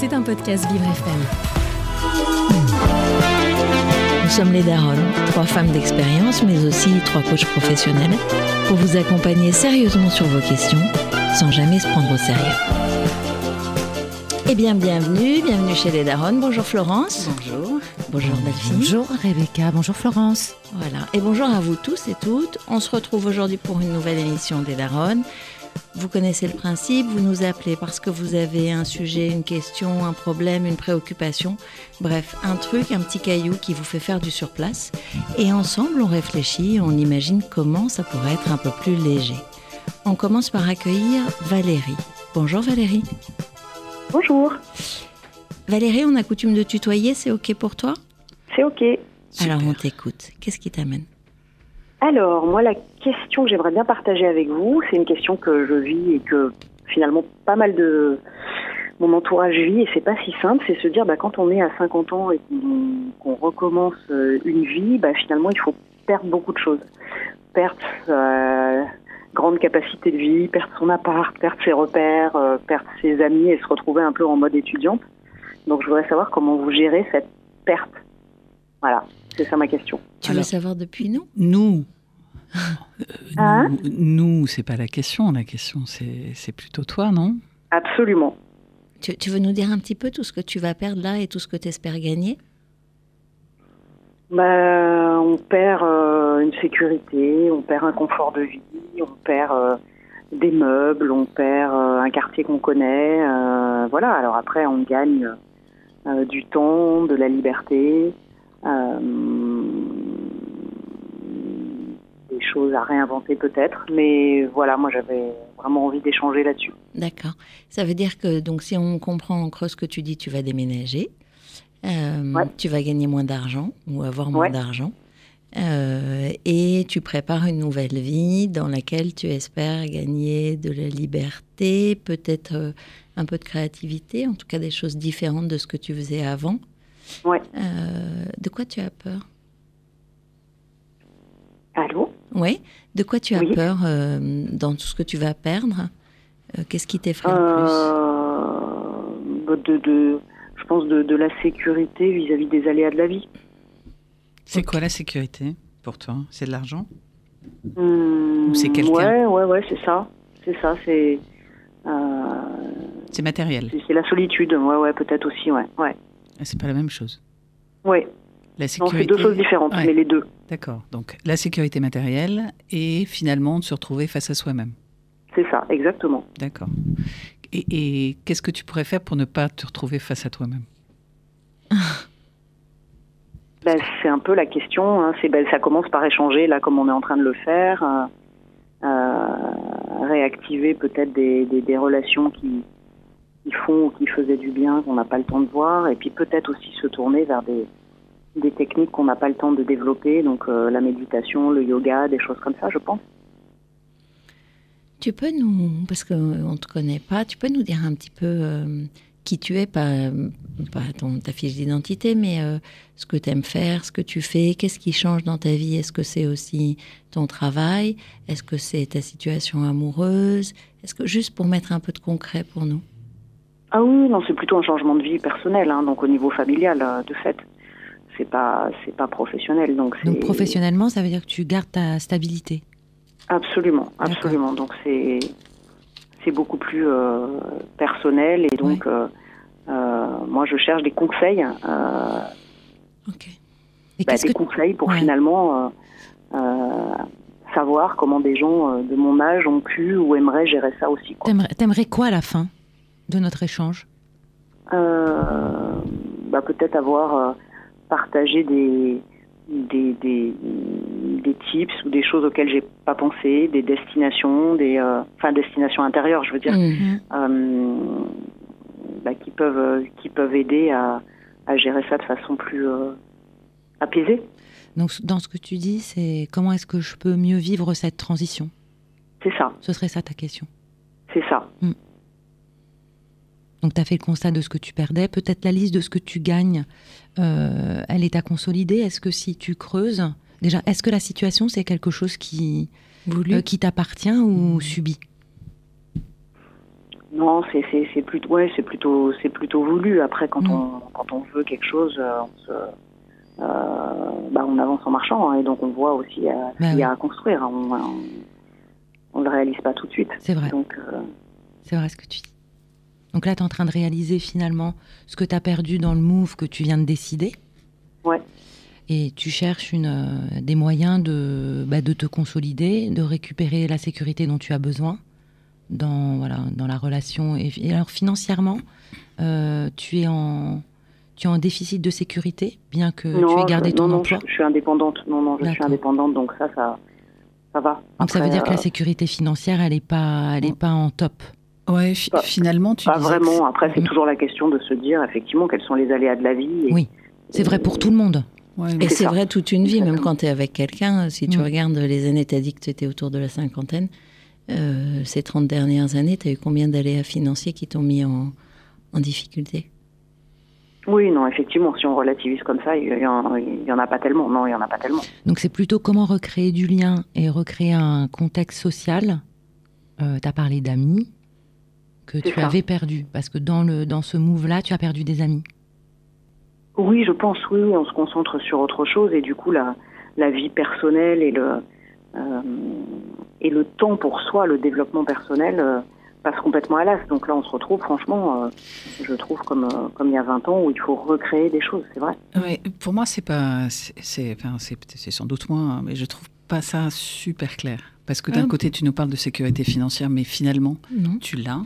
C'est un podcast Vivre FM. Nous sommes les Daronnes, trois femmes d'expérience, mais aussi trois coachs professionnels, pour vous accompagner sérieusement sur vos questions, sans jamais se prendre au sérieux. Eh bien, bienvenue, bienvenue chez les Daronnes. Bonjour Florence. Bonjour. Bonjour Delphine. Bonjour Rebecca, bonjour Florence. Voilà, et bonjour à vous tous et toutes. On se retrouve aujourd'hui pour une nouvelle émission des Daronnes. Vous connaissez le principe, vous nous appelez parce que vous avez un sujet, une question, un problème, une préoccupation, bref, un truc, un petit caillou qui vous fait faire du surplace. Et ensemble, on réfléchit, on imagine comment ça pourrait être un peu plus léger. On commence par accueillir Valérie. Bonjour Valérie. Bonjour, Valérie, on a coutume de tutoyer, c'est OK pour toi? C'est OK. Alors on t'écoute. Qu'est-ce qui t'amène? Alors, moi, la question que j'aimerais bien partager avec vous, c'est une question que je vis et que finalement pas mal de mon entourage vit et c'est pas si simple, c'est se dire bah, quand on est à 50 ans et qu'on recommence euh, une vie, bah, finalement il faut perdre beaucoup de choses. Perdre sa grande capacité de vie, perdre son appart, perdre ses repères, euh, perdre ses amis et se retrouver un peu en mode étudiante. Donc je voudrais savoir comment vous gérez cette perte. Voilà, c'est ça ma question. Tu veux savoir depuis nous? Nous. Hein nous, nous, c'est pas la question. La question, c'est plutôt toi, non? Absolument. tu, tu veux nous dire un petit peu tout ce que tu vas perdre là et tout ce que tu espères gagner? Bah, on perd euh, une sécurité, on perd un confort de vie, on perd euh, des meubles, on perd euh, un quartier qu'on connaît. euh, voilà, alors après, on gagne euh, du temps, de la liberté, euh, choses à réinventer peut-être. Mais voilà, moi, j'avais vraiment envie d'échanger là-dessus. D'accord. Ça veut dire que, donc, si on comprend en creux ce que tu dis, tu vas déménager, euh, Ouais. tu vas gagner moins d'argent ou avoir moins Ouais. d'argent, euh, et tu prépares une nouvelle vie dans laquelle tu espères gagner de la liberté, peut-être euh, un peu de créativité, en tout cas des choses différentes de ce que tu faisais avant. Ouais. Euh, de quoi tu as peur? Allô? Oui. De quoi tu as Oui. peur euh, dans tout ce que tu vas perdre? Euh, Qu'est-ce qui t'effraie le Euh, de, de, je pense de, de la sécurité vis-à-vis des aléas de la vie. C'est quoi la sécurité pour toi? C'est de l'argent? Ou c'est quelqu'un? Ouais, ouais, ouais, c'est ça. C'est ça, c'est. euh, C'est matériel. c'est- c'est la solitude, ouais, ouais, peut-être aussi, ouais. Ouais, Ah, C'est pas la même chose. ouais. La Non, sécurité. c'est deux choses différentes, Ouais. mais les deux. D'accord. Donc la sécurité matérielle et finalement de se retrouver face à soi-même. C'est ça, exactement. D'accord. Et, et qu'est-ce que tu pourrais faire pour ne pas te retrouver face à toi-même? Ben, c'est un peu la question. hein. C'est, ben, ça commence par échanger, là, comme on est en train de le faire. euh, euh, réactiver peut-être des, des, des relations qui, qui font ou qui faisaient du bien, qu'on n'a pas le temps de voir. Et puis peut-être aussi se tourner vers des, des techniques qu'on n'a pas le temps de développer. Donc euh, la méditation, le yoga, des choses comme ça, je pense. Tu peux nous, parce qu'on ne te connaît pas, tu peux nous dire un petit peu euh, qui tu es, pas, pas ton, ta fiche d'identité, mais euh, ce que tu aimes faire, ce que tu fais, qu'est-ce qui change dans ta vie? Est-ce que c'est aussi ton travail? Est-ce que c'est ta situation amoureuse? Est-ce que juste pour mettre un peu de concret pour nous Ah oui, non, c'est plutôt un changement de vie personnel, hein, donc au niveau familial, euh, de fait. C'est pas, c'est pas professionnel, donc Donc professionnellement, ça veut dire que tu gardes ta stabilité. Absolument, absolument. Donc c'est c'est beaucoup plus euh, personnel et donc euh, euh, moi je cherche des conseils, euh, Ok. Et bah, des que conseils pour Ouais. finalement savoir comment des gens de mon âge ont pu ou aimeraient gérer ça aussi. T'aimerais, quoi à la fin de notre échange? Bah, peut-être avoir partagé des des, des, des tips ou des choses auxquelles j'ai pas pensé, des destinations, des euh, enfin destinations intérieures, je veux dire. Mhm. euh, bah, qui peuvent qui peuvent aider à, à gérer ça de façon plus euh, apaisée. Donc dans ce que tu dis, c'est comment est-ce que je peux mieux vivre cette transition? C'est ça, Ce serait ça ta question? c'est ça. Donc tu as fait le constat de ce que tu perdais, peut-être la liste de ce que tu gagnes, euh, elle est à consolider. Est-ce que si tu creuses, déjà, est-ce que la situation c'est quelque chose qui, euh, qui t'appartient ou subi? Non, c'est c'est c'est plutôt ouais, c'est plutôt c'est plutôt voulu. Après, quand Mm. on quand on veut quelque chose, euh, on se euh, bah, on avance en marchant hein, et donc on voit aussi euh, Bah ce qu'il y a oui. à construire. hein. On, on, on le réalise pas tout de suite. C'est vrai. Donc euh, C'est vrai ce que tu dis. Donc là, tu es en train de réaliser finalement ce que tu as perdu dans le move que tu viens de décider. Ouais. Et tu cherches une, euh, des moyens de, bah, de te consolider, de récupérer la sécurité dont tu as besoin dans, voilà, dans la relation. Et, et alors financièrement, euh, tu, es en, tu es en déficit de sécurité, bien que non, tu aies gardé je, ton non, non, emploi. je, je suis indépendante. Non, non, je suis indépendante, donc ça, ça, ça va. Donc ça veut dire que la euh, sécurité financière, elle n'est pas, elle est pas en top. Ouais, fi- Pas- finalement, tu pas vraiment. Après, c'est Mm. toujours la question de se dire effectivement quels sont les aléas de la vie. et- Oui. C'est vrai pour tout le monde. ouais, Et c'est vrai toute une vie, même quand tu es avec quelqu'un. Si tu Mm. regardes les années, tu as dit que tu étais autour de la cinquantaine. euh, ces 30 dernières années, tu as eu combien d'aléas financiers qui t'ont mis en, en difficulté? Oui, non, effectivement, si on relativise comme ça, il y, en, il y en a pas tellement. Non, il y en a pas tellement. Donc c'est plutôt comment recréer du lien et recréer un contexte social. Euh, tu as parlé d'amis que tu ça. avais perdu. Parce que dans, le, dans ce move-là, tu as perdu des amis. Oui, je pense, oui, oui, on se concentre sur autre chose et du coup, la, la vie personnelle et le, euh, et le temps pour soi, le développement personnel, euh, passe complètement à l'as. Donc là, on se retrouve, franchement, euh, je trouve, comme, euh, comme il y a 20 ans, où il faut recréer des choses, c'est vrai. Ouais, pour moi, c'est pas, c'est, c'est- enfin, c'est, c'est sans doute moi, hein, mais je trouve pas ça super clair. Parce que d'un Ah. côté, tu nous parles de sécurité financière, mais finalement, Non. tu l'as.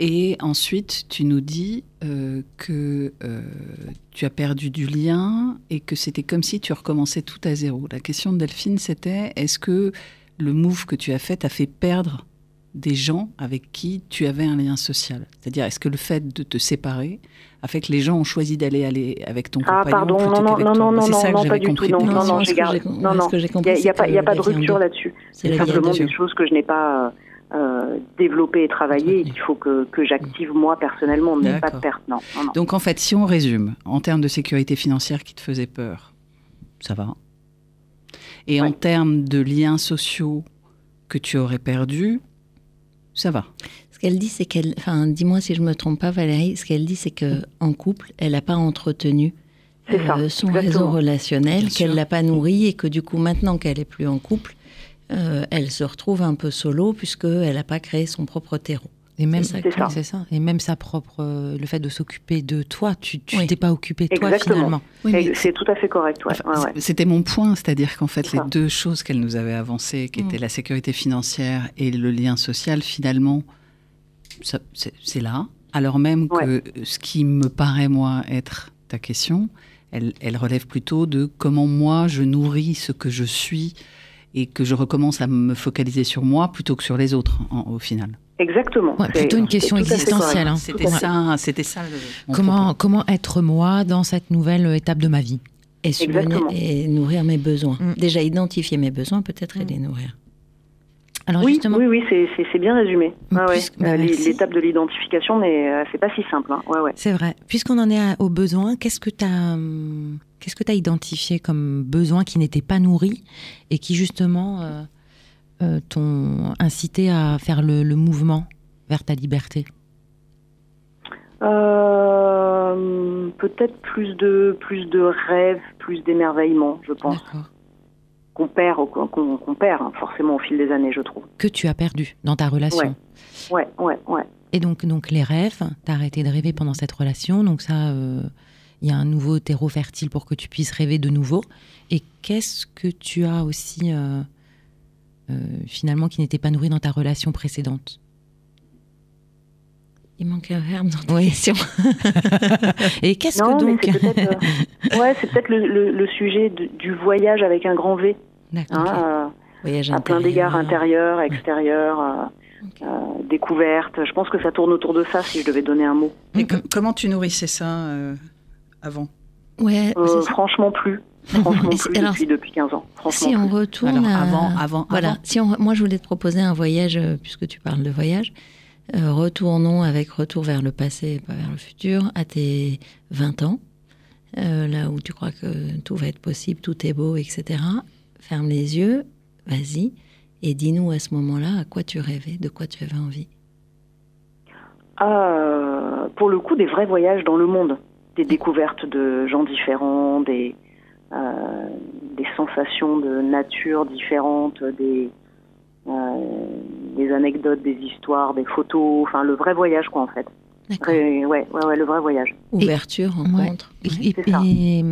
Et ensuite, tu nous dis euh, que euh, tu as perdu du lien et que c'était comme si tu recommençais tout à zéro. La question de Delphine, c'était est-ce que le move que tu as fait t'a fait perdre des gens avec qui tu avais un lien social? C'est-à-dire, est-ce que le fait de te séparer a fait que les gens ont choisi d'aller aller avec ton Ah, compagnon pardon, plutôt non, non, qu'avec non, toi? non, Moi, non, C'est ça non, que pas j'avais du tout, compris. non, de- non, non, ce j'ai que gardé- j'ai- non, non. ce que j'ai Il compris, n'y a, il y a c'est pas, il y a que pas de la vie en rupture deux. là-dessus. C'est la C'est vie en simplement deux. des choses que je n'ai pas euh, et travaillées et qu'il faut que, que j'active moi personnellement, mais pas de perte, non. non, non. Donc en fait, si on résume, en termes de sécurité financière qui te faisait peur, ça va. Et en termes de liens sociaux que tu aurais perdus, ça va. Ce qu'elle dit, c'est qu'elle. Enfin, dis-moi si je me trompe pas, Valérie. Ce qu'elle dit, c'est que en couple, elle n'a pas entretenu ça, euh, son exactement. réseau relationnel, qu'elle l'a pas nourri et que du coup, maintenant qu'elle est plus en couple, euh, elle se retrouve un peu solo puisqu'elle n'a pas créé son propre terreau. Et même, C'est ça que- C'est ça. c'est ça. Et même sa propre, euh, le fait de s'occuper de toi, tu tu Oui. t'es pas occupé de toi finalement. Oui, C'est tout à fait correct, ouais. Enfin, ouais, ouais. C'était mon point, c'est-à-dire qu'en fait, les ça. deux choses qu'elle nous avait avancées, qui Mm. étaient la sécurité financière et le lien social, finalement, ça- c'est c'est là. Alors même que ce qui me paraît, moi, être ta question, elle, elle relève plutôt de comment moi je nourris ce que je suis et que je recommence à me focaliser sur moi plutôt que sur les autres, en- au final. Exactement. Ouais, plutôt une question existentielle, hein. C'était ça, c'était ça. le- Comment, propos. comment être moi dans cette nouvelle étape de ma vie? Et, et nourrir mes besoins. Mm. Déjà identifier mes besoins, peut-être, et Mm. les nourrir. Alors Oui, justement, oui, oui, c'est- bien résumé. Ouais. Bah, Euh. L'étape de l'identification, mais euh, c'est pas si simple. Hein. Ouais, ouais. c'est vrai. Puisqu'on en est à- aux besoins, qu'est-ce que tu as, qu'est-ce que as identifié comme besoin qui n'était pas nourri et qui justement euh, euh, t'ont incité à faire le, le mouvement vers ta liberté? Peut-être plus de plus de rêves, plus d'émerveillement, je pense, D'accord. Qu'on perd, qu'on perd hein, forcément au fil des années, je trouve. Que tu as perdu dans ta relation. Ouais, ouais, ouais. Et donc, donc les rêves, tu as arrêté de rêver pendant cette relation. Donc ça, euh, il y a un nouveau terreau fertile pour que tu puisses rêver de nouveau. Et qu'est-ce que tu as aussi euh, euh, finalement qui n'était pas nourri dans ta relation précédente? Il manque un verbe dans ta Oui. question. Et qu'est-ce que donc c'est peut-être, euh, ouais, c'est peut-être le, le- le sujet de- du voyage avec un grand V, D'accord. hein, ok. euh, Voyage à plein intérieur. d'égards intérieurs, extérieurs, euh, euh, découvertes. Je pense que ça tourne autour de ça, si je devais donner un mot. Et Mm, com- comment tu nourrissais ça euh, avant? Ouais, Euh, franchement plus. Franchement plus alors, depuis, depuis 15 ans. Franchement Si on plus. retourne Alors à- avant, avant, Voilà. avant. Si on, moi, je voulais te proposer un voyage, puisque tu parles de voyage. Euh, retournons avec retour vers le passé, pas vers le futur, à tes 20 ans, euh, là où tu crois que tout va être possible, tout est beau, etc. Ferme les yeux, vas-y, et dis-nous à ce moment-là à quoi tu rêvais, de quoi tu avais envie. ah, Pour le coup, des vrais voyages dans le monde, des découvertes de gens différents, des, euh, des sensations de nature différentes, des, euh, des anecdotes, des histoires, des photos, enfin le vrai voyage quoi en fait. Ouais, ouais, ouais, le vrai voyage. Ouverture, rencontre. Et, et,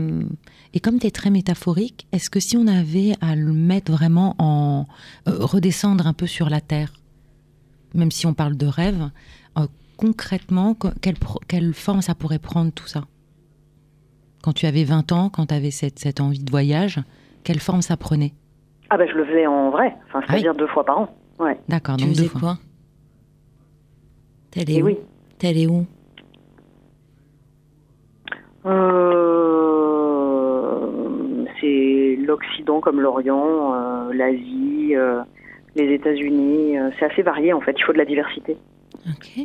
et, comme tu es très métaphorique, est-ce que si on avait à le mettre vraiment en. Euh, redescendre un peu sur la terre, même si on parle de rêve, concrètement, quelle, quelle forme ça pourrait prendre tout ça? Quand tu avais 20 ans, quand tu avais cette, cette, envie de voyage, quelle forme ça prenait? Ah ben je le faisais en vrai, enfin, ah c'est-à-dire deux fois par an. Ouais. D'accord, donc deux fois. quoi? T'allais où? oui. T'allais où? Euh, C'est l'Occident comme l'Orient, euh, l'Asie, euh, les États-Unis. Euh, c'est assez varié en fait, il faut de la diversité. Ok.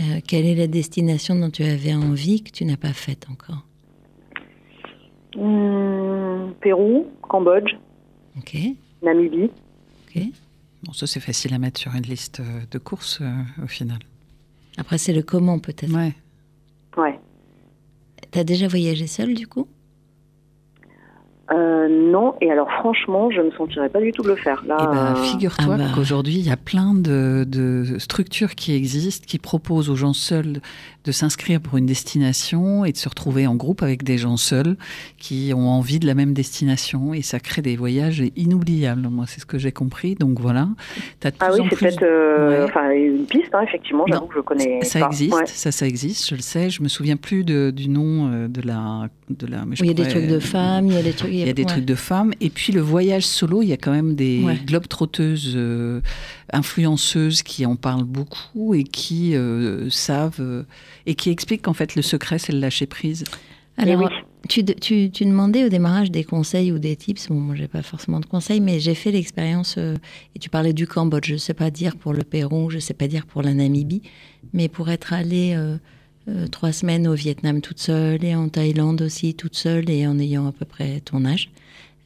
Euh, quelle est la destination dont tu avais envie que tu n'as pas faite encore? Hum, Pérou, Cambodge, Ok. Namibie. Ok. Bon, ça c'est facile à mettre sur une liste euh, de courses euh, au final. Après, c'est le comment peut-être. Ouais. Ouais. T'as déjà voyagé seul du coup? Euh, non, et alors franchement, je ne me sentirais pas du tout de le faire. Là, Eh ben, euh, figure-toi ah bah. qu'aujourd'hui, il y a plein de, de structures qui existent, qui proposent aux gens seuls de s'inscrire pour une destination et de se retrouver en groupe avec des gens seuls qui ont envie de la même destination. Et ça crée des voyages inoubliables. Moi, c'est ce que j'ai compris. Donc voilà. As de ah plus oui, c'est plus- peut-être euh, Ouais. une piste, hein, effectivement, j'avoue que je connais Ça pas. existe, Ouais. ça, ça existe, je le sais. Je me souviens plus de- du nom de la, de la. mais je Oui, Il y a des trucs de femmes, il y a des trucs. Il y a des ouais. trucs de femmes. Et puis le voyage solo, il y a quand même des Ouais. globetrotteuses euh, influenceuses qui en parlent beaucoup et qui euh, savent euh, et qui expliquent qu'en fait le secret c'est le lâcher prise. Alors, oui. tu, tu, tu demandais au démarrage des conseils ou des tips. Bon, moi, j'ai pas forcément de conseils, mais j'ai fait l'expérience. euh, et tu parlais du Cambodge. Je sais pas dire pour le Pérou, je sais pas dire pour la Namibie, mais pour être allée euh, trois semaines au Vietnam toute seule et en Thaïlande aussi toute seule et en ayant à peu près ton âge,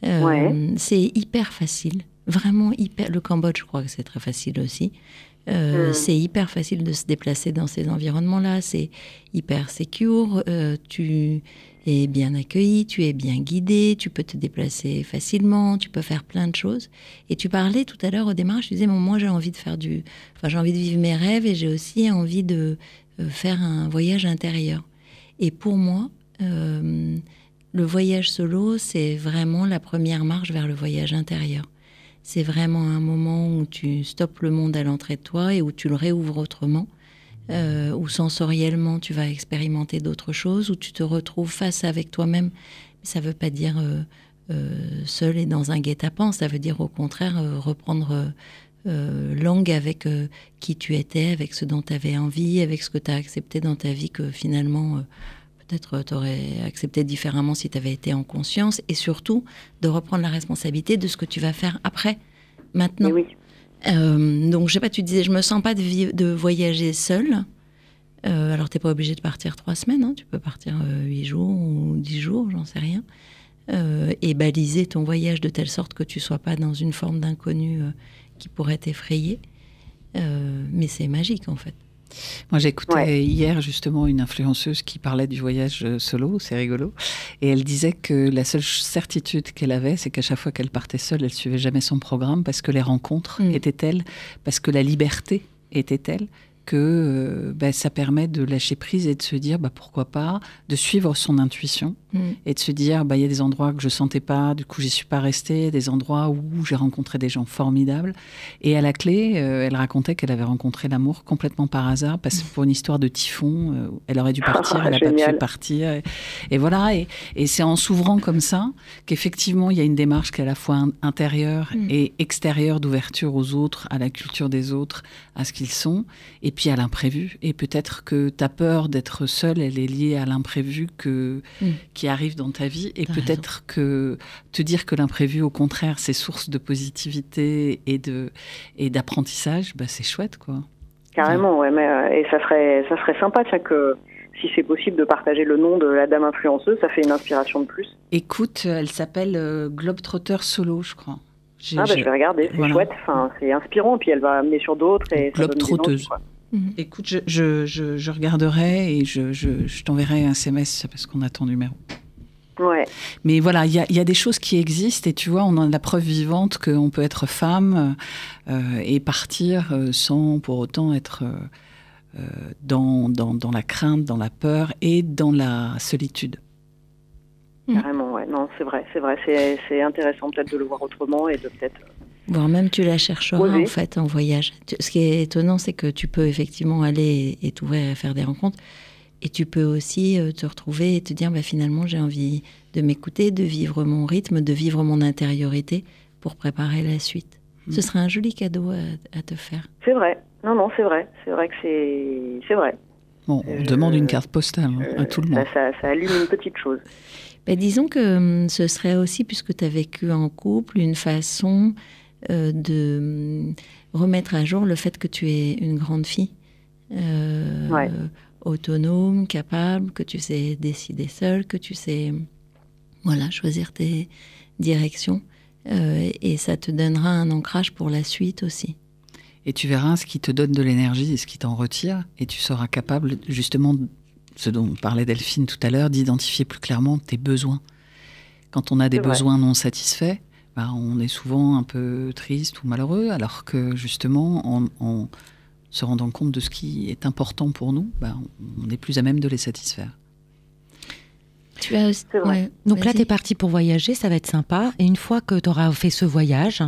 euh, Ouais. c'est hyper facile. Vraiment hyper. Le Cambodge, je crois que c'est très facile aussi. Euh, Mm. C'est hyper facile de se déplacer dans ces environnements-là. C'est hyper secure. tu es bien accueilli, tu es bien guidé, tu peux te déplacer facilement, tu peux faire plein de choses. Et tu parlais tout à l'heure au démarrage, tu disais, bon, moi j'ai envie de faire du, enfin j'ai envie de vivre mes rêves et j'ai aussi envie de faire un voyage intérieur. Et pour moi, euh, le voyage solo, c'est vraiment la première marche vers le voyage intérieur. C'est vraiment un moment où tu stoppes le monde à l'entrée de toi et où tu le réouvres autrement, euh, où sensoriellement tu vas expérimenter d'autres choses, où tu te retrouves face avec toi-même. Ça ne veut pas dire euh, euh, seul et dans un guet-apens, ça veut dire au contraire euh, reprendre euh, langue avec euh, qui tu étais, avec ce dont tu avais envie, avec ce que tu as accepté dans ta vie que finalement euh, peut-être tu aurais accepté différemment si tu avais été en conscience, et surtout de reprendre la responsabilité de ce que tu vas faire après, maintenant. Oui. Donc, je sais pas, tu disais, je me sens pas de, de voyager seule. Alors, t'es pas obligé de partir trois semaines, hein, tu peux partir huit jours ou dix jours, j'en sais rien. Euh, et baliser ton voyage de telle sorte que tu sois pas dans une forme d'inconnu euh, qui pourrait t'effrayer. Euh, mais c'est magique, en fait. Moi j'écoutais Ouais. hier justement une influenceuse qui parlait du voyage euh, solo, c'est rigolo, et elle disait que la seule certitude qu'elle avait, c'est qu'à chaque fois qu'elle partait seule, elle suivait jamais son programme parce que les rencontres Mm. étaient telles, parce que la liberté était telle que euh, ben, ça permet de lâcher prise et de se dire bah, pourquoi pas, de suivre son intuition Mm. et de se dire bah il y a des endroits que je sentais pas du coup j'y suis pas restée des endroits où j'ai rencontré des gens formidables et à la clé euh, elle racontait qu'elle avait rencontré l'amour complètement par hasard parce que pour une histoire de typhon euh, elle aurait dû partir elle a pas pu partir et, et voilà et, et c'est en s'ouvrant comme ça qu'effectivement il y a une démarche qui est à la fois in- intérieure Mm. et extérieure d'ouverture aux autres à la culture des autres à ce qu'ils sont et puis à l'imprévu et peut-être que ta peur d'être seule elle est liée à l'imprévu que Mm. qui arrive dans ta vie. Et peut-être que te dire que l'imprévu au contraire c'est source de positivité et de et d'apprentissage bah c'est chouette quoi. Carrément, ouais, mais euh, et ça serait, ça serait sympa, tiens, que si c'est possible de partager le nom de la dame influenceuse, ça fait une inspiration de plus. écoute elle s'appelle euh, Globetrotter Solo je crois. Ah bah je vais regarder, c'est voilà. chouette, enfin, c'est inspirant, puis elle va amener sur d'autres donne des Mhm. Écoute, je, je, je, regarderai et je, je t'enverrai un SMS parce qu'on a ton numéro. Ouais. Mais voilà, il y a, y a, des choses qui existent et tu vois, on a la preuve vivante qu'on peut être femme euh, et partir euh, sans pour autant être euh, dans, dans, dans, la crainte, dans la peur et dans la solitude. Carrément, ouais. Non, c'est vrai, c'est vrai. C'est intéressant peut-être de le voir autrement et de peut-être Voire même tu la chercheras en fait en voyage. Ce qui est étonnant, c'est que tu peux effectivement aller et t'ouvrir à faire des rencontres. Et tu peux aussi euh, te retrouver et te dire, bah, finalement, j'ai envie de m'écouter, de vivre mon rythme, de vivre mon intériorité pour préparer la suite. Ce mm. serait un joli cadeau à, te faire. C'est vrai. Non, non, c'est vrai. C'est vrai que c'est, c'est vrai. Bon, on demande une carte postale hein, à tout le monde. Ça, ça, allume une petite chose. Bah, disons que hum, ce serait aussi, puisque tu as vécu en couple, une façon euh, de remettre à jour le fait que tu es une grande fille. Euh, autonome, capable, que tu sais décider seule, que tu sais voilà, choisir tes directions. Euh, et ça te donnera un ancrage pour la suite aussi. Et tu verras ce qui te donne de l'énergie et ce qui t'en retire, et tu seras capable justement, ce dont parlait Delphine tout à l'heure, d'identifier plus clairement tes besoins. Quand on a des besoins non satisfaits, bah, on est souvent un peu triste ou malheureux, alors que justement, en, se rendant compte de ce qui est important pour nous, bah, on est plus à même de les satisfaire. Tu as... Donc là, tu es parti pour voyager, ça va être sympa. Et une fois que tu auras fait ce voyage,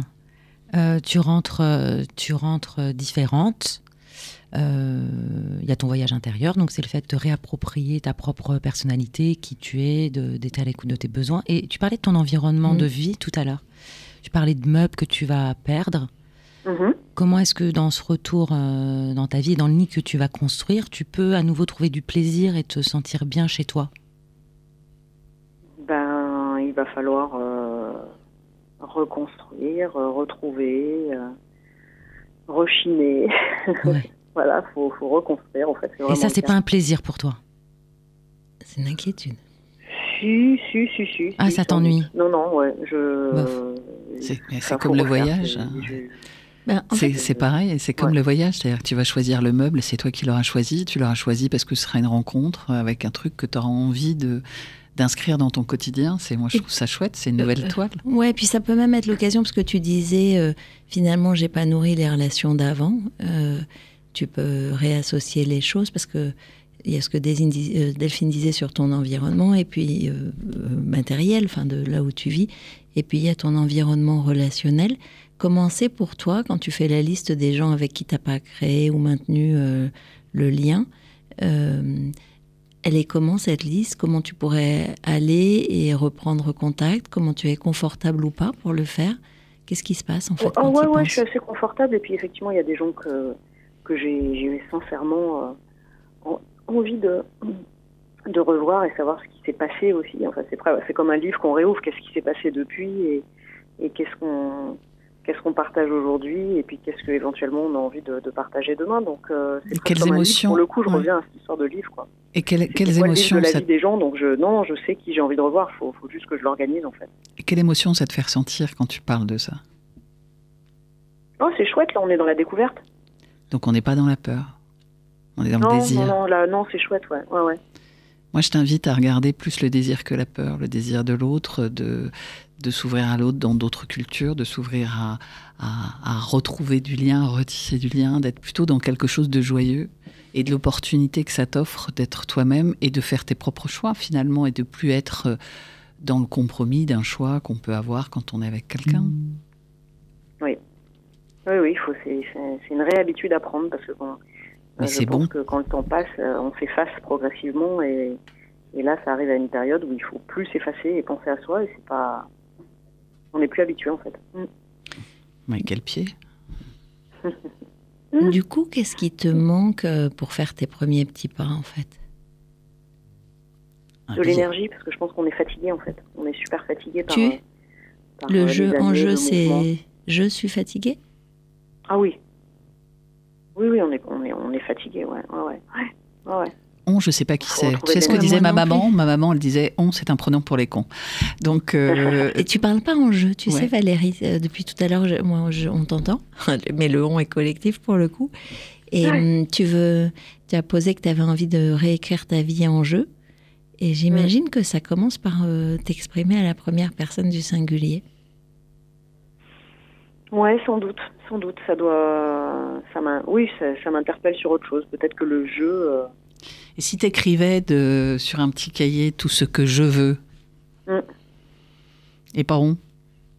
euh, tu rentres, euh, tu rentres différente. Il euh, y a ton voyage intérieur, donc c'est le fait de réapproprier ta propre personnalité, qui tu es, d'être à l'écoute de tes besoins. Et tu parlais de ton environnement mm. de vie tout à l'heure. Tu parlais de meubles que tu vas perdre. Mm-hmm. Comment est-ce que dans ce retour euh, dans ta vie, dans le nid que tu vas construire, tu peux à nouveau trouver du plaisir et te sentir bien chez toi? Ben, il va falloir euh, reconstruire, euh, retrouver, rechiner. voilà, faut, faut reconstruire en fait. Et ça, c'est pas un plaisir pour toi? C'est une inquiétude. Si, si, si, si. Ah, ça t'ennuie Non, non, ouais. Je... C'est comme le voyage. Ben, c'est pareil, c'est comme le voyage, c'est-à-dire que tu vas choisir le meuble, c'est toi qui l'auras choisi, tu l'auras choisi parce que ce sera une rencontre avec un truc que tu auras envie de d'inscrire dans ton quotidien. C'est moi je trouve ça chouette, c'est une euh, nouvelle toile. Ouais, puis ça peut même être l'occasion parce que tu disais euh, finalement j'ai pas nourri les relations d'avant. Euh, tu peux réassocier les choses parce que il y a ce que Delphine disait sur ton environnement et puis matériel, enfin de là où tu vis, et puis il y a ton environnement relationnel. Comment c'est pour toi quand tu fais la liste des gens avec qui tu n'as pas créé ou maintenu euh, le lien euh, Elle est comment cette liste? Comment tu pourrais aller et reprendre contact? Comment tu es confortable ou pas pour le faire? Qu'est-ce qui se passe en fait oh, ouais, ouais, je suis assez confortable. Et puis effectivement il y a des gens que, que j'ai eu sincèrement euh, envie de, de revoir et savoir ce qui s'est passé aussi. Enfin, c'est, comme un livre qu'on réouvre, qu'est-ce qui s'est passé depuis et, et qu'est-ce qu'on qu'est-ce qu'on partage aujourd'hui et puis qu'est-ce qu'éventuellement on a envie de, partager demain. Donc, euh, c'est quelles émotions Pour le coup, je reviens à cette histoire de livre. Quoi. Et quelles, quelles émotions de la vie des gens. Donc, je, non, je sais qui j'ai envie de revoir. Il faut, faut, juste que je l'organise en fait. Et quelle émotion ça te fait ressentir quand tu parles de ça? Oh, c'est chouette. Là, on est dans la découverte. Donc, on n'est pas dans la peur. On est dans le désir. Non, non, là, non, c'est chouette. Ouais, ouais, ouais. Moi, je t'invite à regarder plus le désir que la peur, le désir de l'autre, de, de s'ouvrir à l'autre dans d'autres cultures, de s'ouvrir à, à, retrouver du lien, à retisser du lien, d'être plutôt dans quelque chose de joyeux et de l'opportunité que ça t'offre d'être toi-même et de faire tes propres choix finalement et de plus être dans le compromis d'un choix qu'on peut avoir quand on est avec quelqu'un. Mmh. Oui. Oui, c'est une réhabitude à prendre parce que mais c'est bon. que quand le temps passe, euh, on s'efface progressivement et, et, là, ça arrive à une période où il faut plus s'effacer et penser à soi et c'est pas, on n'est plus habitué en fait. Mm. Mais quel pied Du coup, qu'est-ce qui te manque euh, pour faire tes premiers petits pas en fait? De l'énergie, parce que je pense qu'on est fatigué en fait. On est super fatigué par. Tu le jeu en jeu, c'est je suis fatigué? Ah oui, oui, oui, on est, on est, on est fatigué, ouais, ouais, ouais. ouais. On, je sais pas qui c'est. Tu sais ce que disait ma maman Ma maman, elle disait on, c'est un pronom pour les cons. Donc. Euh, Et tu parles pas en jeu, tu sais, Valérie. Euh, depuis tout à l'heure, moi, on t'entend, mais le on est collectif pour le coup. Et hum, tu veux, tu as posé que tu avais envie de réécrire ta vie en jeu. Et j'imagine que ça commence par euh, t'exprimer à la première personne du singulier. Ouais, sans doute, sans doute. Ça doit, ça oui, ça, m'interpelle sur autre chose. Peut-être que le jeu. Euh, Et si tu écrivais de, sur un petit cahier tout ce que je veux mm. Et pas rond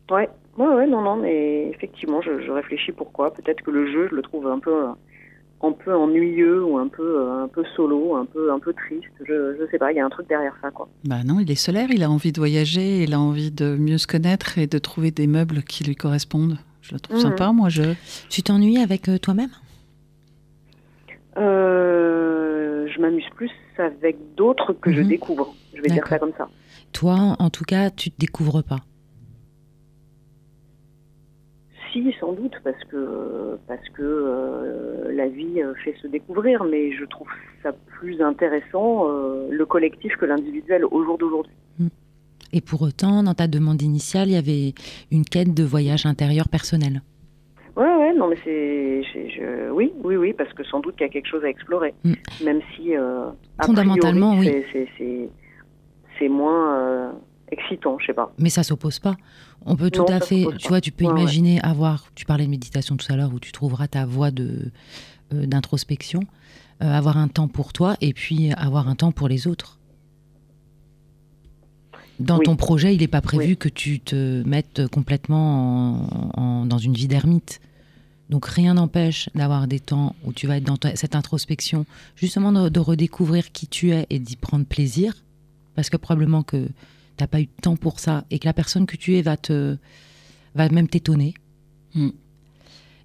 Ouais, ouais, ouais, non, non, mais effectivement, je, je réfléchis pourquoi. Peut-être que le jeu, je le trouve un peu un peu ennuyeux ou un peu euh, un peu solo, un peu un peu triste. Je je sais pas, il y a un truc derrière ça quoi. Bah non, il est solaire, il a envie de voyager, il a envie de mieux se connaître et de trouver des meubles qui lui correspondent. Je le trouve mhm. sympa, moi je. Tu t'ennuies avec euh, toi-même? Euh, Je m'amuse plus avec d'autres que je mhm. découvre. Je vais dire ça comme ça. Toi, en tout cas, tu te découvres pas? Si, sans doute, parce que, parce que euh, la vie euh, fait se découvrir, mais je trouve ça plus intéressant, euh, le collectif, que l'individuel au jour d'aujourd'hui. Et pour autant, dans ta demande initiale, il y avait une quête de voyage intérieur personnel. Ouais, ouais, non, mais c'est. Oui, oui, oui, parce que sans doute qu'il y a quelque chose à explorer. Hmm. Même si. Fondamentalement, oui. C'est moins excitant, je sais pas. Mais ça s'oppose pas. On peut tout à fait, tu vois, tu peux imaginer avoir, tu parlais de méditation tout à l'heure où tu trouveras ta voie de euh, d'introspection, euh, avoir un temps pour toi et puis avoir un temps pour les autres. Dans ton projet, il n'est pas prévu que tu te mettes complètement dans une vie d'ermite. Donc rien n'empêche d'avoir des temps où tu vas être dans cette introspection, justement de, de redécouvrir qui tu es et d'y prendre plaisir, parce que probablement que t'as pas eu de temps pour ça et que la personne que tu es va te va même t'étonner. Hmm.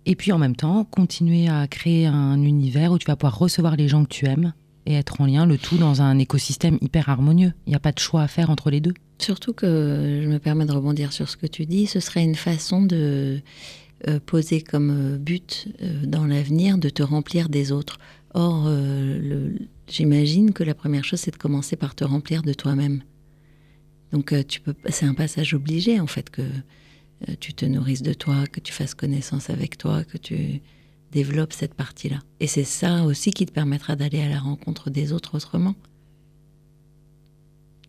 Et puis en même temps, continuer à créer un univers où tu vas pouvoir recevoir les gens que tu aimes et être en lien, le tout dans un écosystème hyper harmonieux. Il n'y a pas de choix à faire entre les deux. Surtout que, je me permets de rebondir sur ce que tu dis, ce serait une façon de euh, poser comme euh, but euh, dans l'avenir de te remplir des autres. Or, j'imagine que la première chose, c'est de commencer par te remplir de toi-même. Donc tu peux, c'est un passage obligé en fait que tu te nourrisses de toi, que tu fasses connaissance avec toi, que tu développes cette partie-là. Et c'est ça aussi qui te permettra d'aller à la rencontre des autres autrement.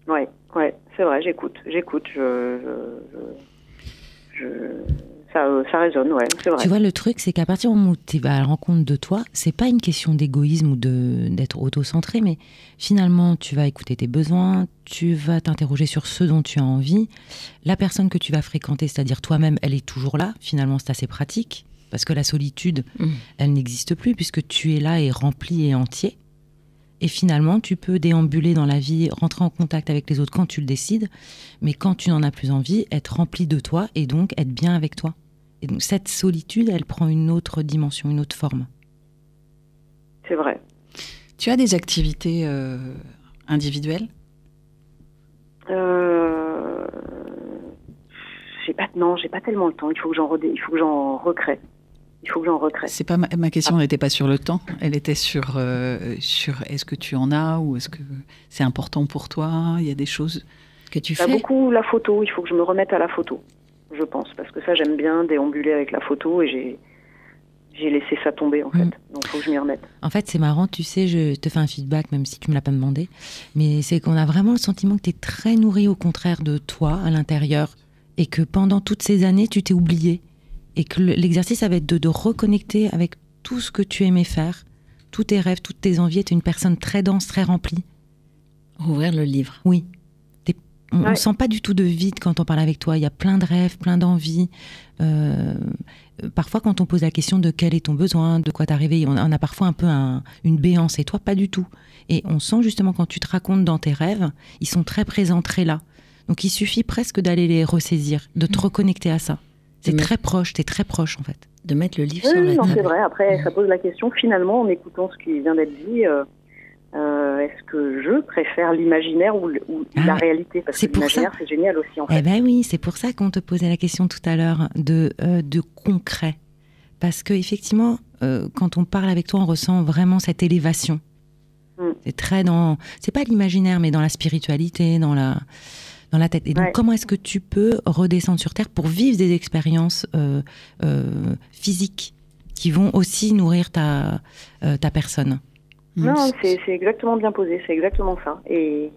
Ouais, ouais, c'est vrai, j'écoute, j'écoute, je, je ça, résonne, ouais, c'est vrai. Tu vois, le truc, c'est qu'à partir du moment où tu vas à la rencontre de toi, c'est pas une question d'égoïsme ou d'être auto-centré, mais finalement, tu vas écouter tes besoins, tu vas t'interroger sur ce dont tu as envie. La personne que tu vas fréquenter, c'est-à-dire toi-même, elle est toujours là. Finalement, c'est assez pratique, parce que la solitude, mmh. elle n'existe plus, puisque tu es là et rempli et entier. Et finalement, tu peux déambuler dans la vie, rentrer en contact avec les autres quand tu le décides, mais quand tu n'en as plus envie, être rempli de toi et donc être bien avec toi. Et donc cette solitude, elle prend une autre dimension, une autre forme. C'est vrai. Tu as des activités euh, individuelles? Euh, j'ai pas non, j'ai pas tellement le temps. Il faut que j'en il faut que j'en recrée. Il faut que j'en recrée. C'est pas ma, question. n'était pas sur le temps. Elle était sur euh, sur est-ce que tu en as ou est-ce que c'est important pour toi? Il y a des choses que tu fais. Beaucoup la photo. Il faut que je me remette à la photo je pense, parce que ça, j'aime bien déambuler avec la photo et j'ai j'ai laissé ça tomber en fait. Mm. Donc il faut que je m'y remette. En fait, c'est marrant, tu sais, je te fais un feedback même si tu me l'as pas demandé, mais c'est qu'on a vraiment le sentiment que tu es très nourri au contraire de toi à l'intérieur et que pendant toutes ces années, tu t'es oublié et que l'exercice ça va être de, de, reconnecter avec tout ce que tu aimais faire, tous tes rêves, toutes tes envies, tu es une personne très dense, très remplie. Ouvrir le livre. Oui, on ne sent pas du tout de vide quand on parle avec toi. Il y a plein de rêves, plein d'envies. Euh, parfois, quand on pose la question de quel est ton besoin, de quoi t'as rêvé, on, a parfois un peu une béance. Et toi, pas du tout. Et on sent justement quand tu te racontes dans tes rêves, ils sont très présents, très là. Donc il suffit presque d'aller les ressaisir, de te mm. reconnecter à ça. C'est très proche, tu es très proche en fait. De mettre le livre sur la table. c'est vrai. Après, ça pose la question finalement, en écoutant ce qui vient d'être dit. Euh, euh, est-ce que je préfère l'imaginaire ou, la ah, réalité? Parce que l'imaginaire, c'est génial aussi. En fait. Eh ben oui, c'est pour ça qu'on te posait la question tout à l'heure de, euh, de concret. Parce que effectivement, euh, quand on parle avec toi, on ressent vraiment cette élévation. Hmm. C'est très dans, c'est pas l'imaginaire, mais dans la spiritualité, dans la, dans la tête. Et donc, comment est-ce que tu peux redescendre sur terre pour vivre des expériences physiques qui vont aussi nourrir ta, ta personne? Non, c'est exactement bien posé, c'est exactement ça. Et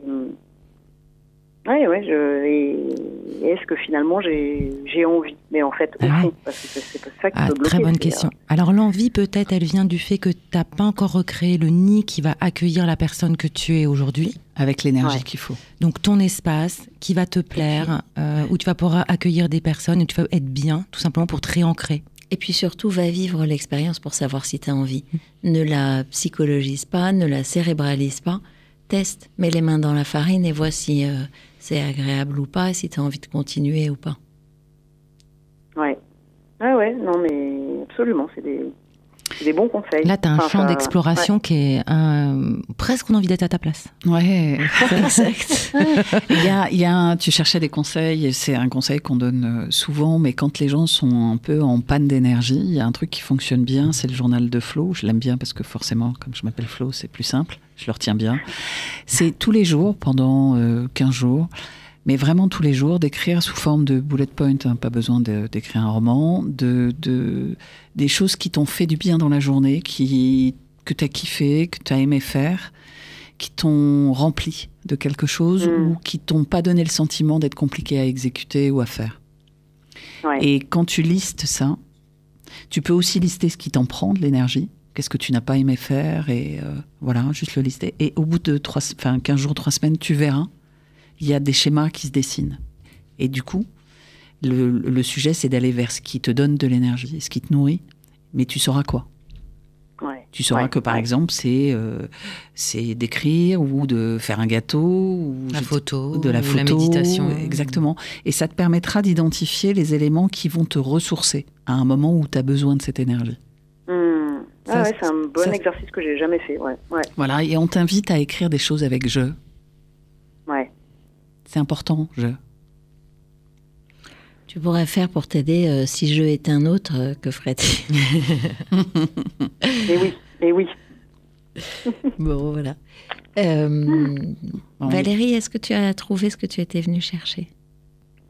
oui, ouais, je... et, est-ce que finalement j'ai envie? Mais en fait, au ah fond, parce que c'est pas ça qui ah, peut bloquer. Très bonne question. Euh, Alors l'envie, peut-être, elle vient du fait que tu n'as pas encore recréé le nid qui va accueillir la personne que tu es aujourd'hui. Avec l'énergie qu'il faut. Donc ton espace qui va te plaire, euh, où tu vas pouvoir accueillir des personnes, où tu vas être bien, tout simplement pour te réancrer. Et puis surtout, va vivre l'expérience pour savoir si tu as envie. Mmh. Ne la psychologise pas, ne la cérébralise pas. Teste, mets les mains dans la farine et voici euh, c'est agréable ou pas, si tu as envie de continuer ou pas. Ouais. Ah ouais, non mais absolument, c'est des, bons conseils. Là, tu as un champ d'exploration qui est presque on a envie d'être à ta place. Ouais, exact. il y a, il y a tu cherchais des conseils, c'est un conseil qu'on donne euh, souvent, mais quand les gens sont un peu en panne d'énergie, il y a un truc qui fonctionne bien, c'est le journal de Flo. Je l'aime bien parce que forcément, comme je m'appelle Flo, c'est plus simple je le retiens bien. C'est tous les jours, pendant 15 euh, jours, mais vraiment tous les jours, d'écrire sous forme de bullet point, hein, pas besoin d'écrire un roman, de, des choses qui t'ont fait du bien dans la journée, qui, que tu as kiffé, que tu as aimé faire, qui t'ont rempli de quelque chose mm. ou qui t'ont pas donné le sentiment d'être compliqué à exécuter ou à faire. Et quand tu listes ça, tu peux aussi lister ce qui t'en prend de l'énergie qu'est-ce que tu n'as pas aimé faire, et euh, voilà, juste le lister. Et au bout de trois, enfin, 15 jours, 3 semaines, tu verras, il y a des schémas qui se dessinent. Et du coup, le, sujet, c'est d'aller vers ce qui te donne de l'énergie, ce qui te nourrit, mais tu sauras quoi? tu sauras que par exemple c'est euh, c'est d'écrire ou de faire un gâteau ou la photo de la photo la méditation exactement et ça te permettra d'identifier les éléments qui vont te ressourcer à un moment où tu as besoin de cette énergie. Ah ouais, c'est un bon exercice que j'ai jamais fait. Ouais, Voilà, et on t'invite à écrire des choses avec je. Ouais. C'est important, je. Tu pourrais faire pour t'aider euh, si je est un autre, euh, que ferais-tu Et oui, et oui. bon, voilà. Euh, Valérie, est-ce que tu as trouvé ce que tu étais venue chercher?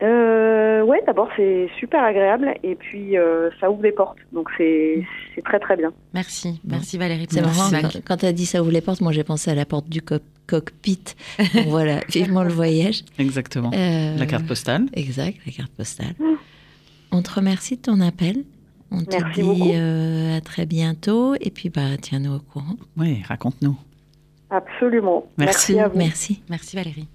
Euh, Ouais, d'abord c'est super agréable et puis euh, ça ouvre les portes, donc c'est très très bien. Merci, merci Valérie. C'est marrant, quand, tu as dit ça ouvre les portes, moi j'ai pensé à la porte du cockpit. voilà, vivement le voyage. Exactement. Euh, la carte postale. Exact, la carte postale. On te remercie de ton appel. On te dit euh, à très bientôt et puis bah tiens-nous au courant. Oui, raconte-nous. Absolument. Merci. Merci, à vous. Merci. Merci Valérie.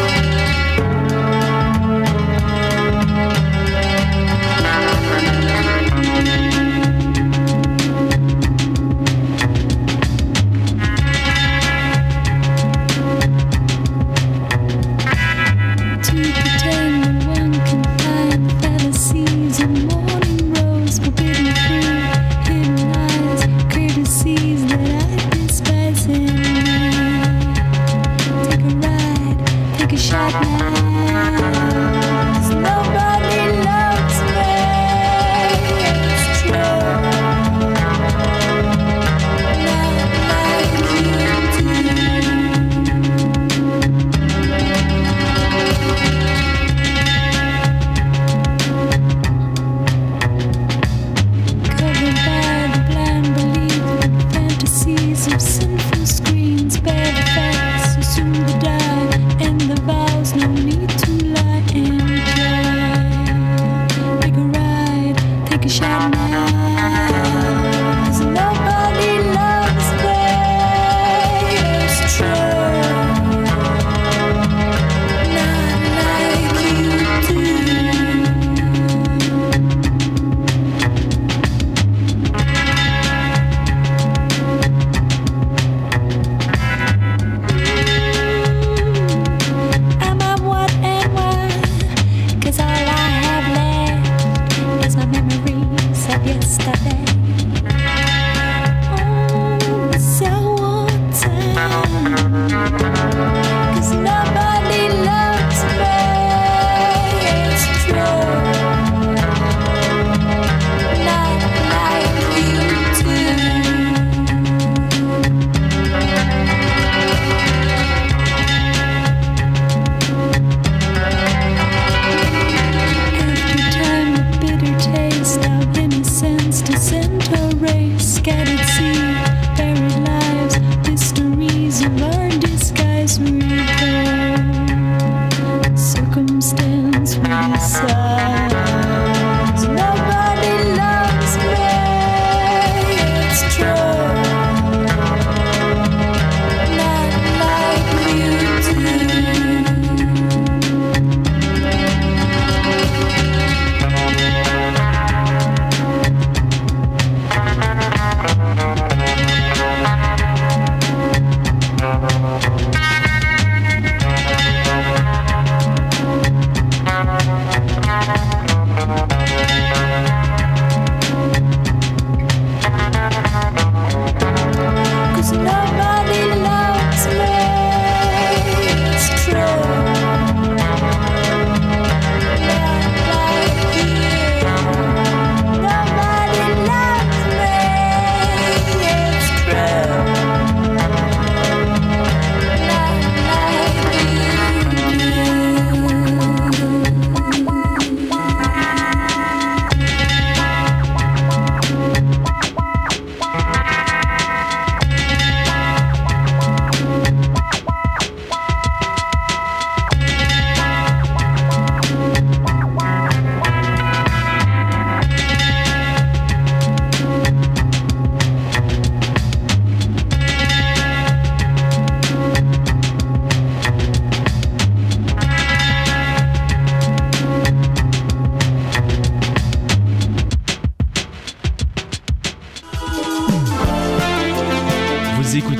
Thank you.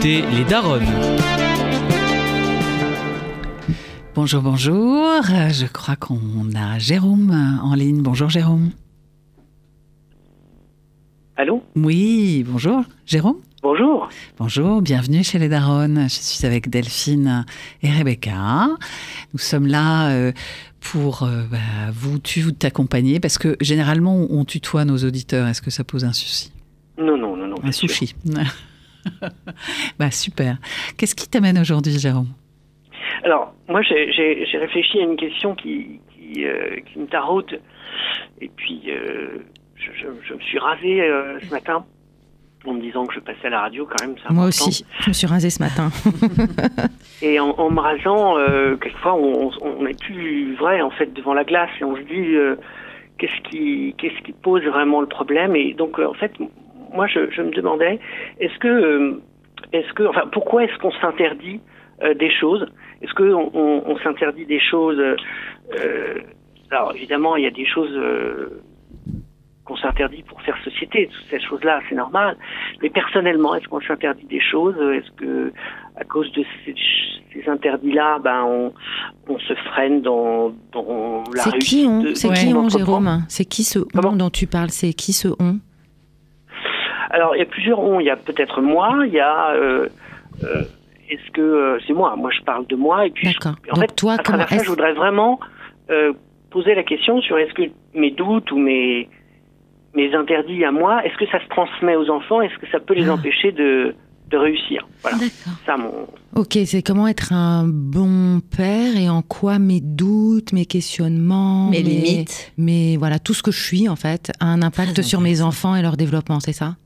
Écoutez les Daronnes. Bonjour, bonjour. Je crois qu'on a Jérôme en ligne. Bonjour Jérôme. Allô? Oui, bonjour. Jérôme Bonjour. Bonjour, bienvenue chez les Daronnes. Je suis avec Delphine et Rebecca. Nous sommes là euh, pour euh, bah, vous, tu, t'accompagner parce que généralement on tutoie nos auditeurs. Est-ce que ça pose un souci? Non, non, non, non. Un sushi. bah super. Qu'est-ce qui t'amène aujourd'hui, Jérôme? Alors, moi j'ai réfléchi à une question qui, qui, euh, qui me taraude et puis je, je, je, me suis rasé ce matin en me disant que je passais à la radio quand même. Moi aussi, je me suis rasé ce matin. et en, en, me rasant, euh, quelquefois, on, on, est plus vrai en fait devant la glace et on se dit euh, qu'est-ce qui, qu'est-ce qui pose vraiment le problème? Et donc, euh, en fait, moi, je, je me demandais, est-ce que, euh, est-ce que, enfin, pourquoi est-ce qu'on s'interdit euh, des choses? Est-ce que on, on s'interdit des choses Alors, évidemment, il y a des choses qu'on s'interdit pour faire société, toutes ces choses-là, c'est normal. Mais personnellement, est-ce qu'on s'interdit des choses? Est-ce que, à cause de ces, ces interdits-là, ben on, on, se freine dans, dans la C'est qui on? C'est qui on, Jérôme? C'est qui ce on dont tu parles? C'est qui ce on? Alors, il y a plusieurs on. Il y a peut-être moi. Il y a euh, euh, est-ce que euh, c'est moi Moi, je parle de moi. Et puis, je, en fait, toi, à travers ça, je voudrais vraiment euh, poser la question sur est-ce que mes doutes ou mes mes interdits à moi, est-ce que ça se transmet aux enfants? Est-ce que ça peut les ah. empêcher de, de réussir? Voilà. Ça, mon... Ok, c'est comment être un bon père et en quoi mes doutes, mes questionnements, mes, limites, mais voilà, tout ce que je suis en fait a un impact sur mes enfants et leur développement, c'est ça?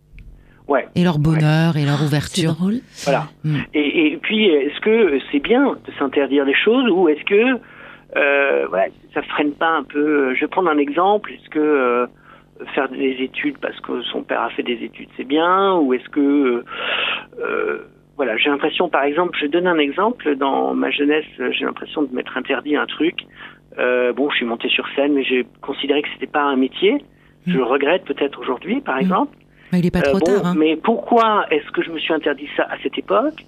Ouais. Et leur bonheur et leur ouverture. Drôle. Voilà. Mm. Et, et, puis, est-ce que c'est bien de s'interdire des choses ou est-ce que euh, ouais, ça freine pas un peu Je vais prendre un exemple. Est-ce que euh, faire des études parce que son père a fait des études, c'est bien Ou est-ce que... Euh, euh, voilà, j'ai l'impression, par exemple, je donne un exemple, dans ma jeunesse, j'ai l'impression de m'être interdit un truc. Euh, bon, je suis monté sur scène, mais j'ai considéré que c'était pas un métier. Je le regrette peut-être aujourd'hui, par mmh. exemple. Mais il est pas trop tard. Hein. Mais pourquoi est-ce que je me suis interdit ça à cette époque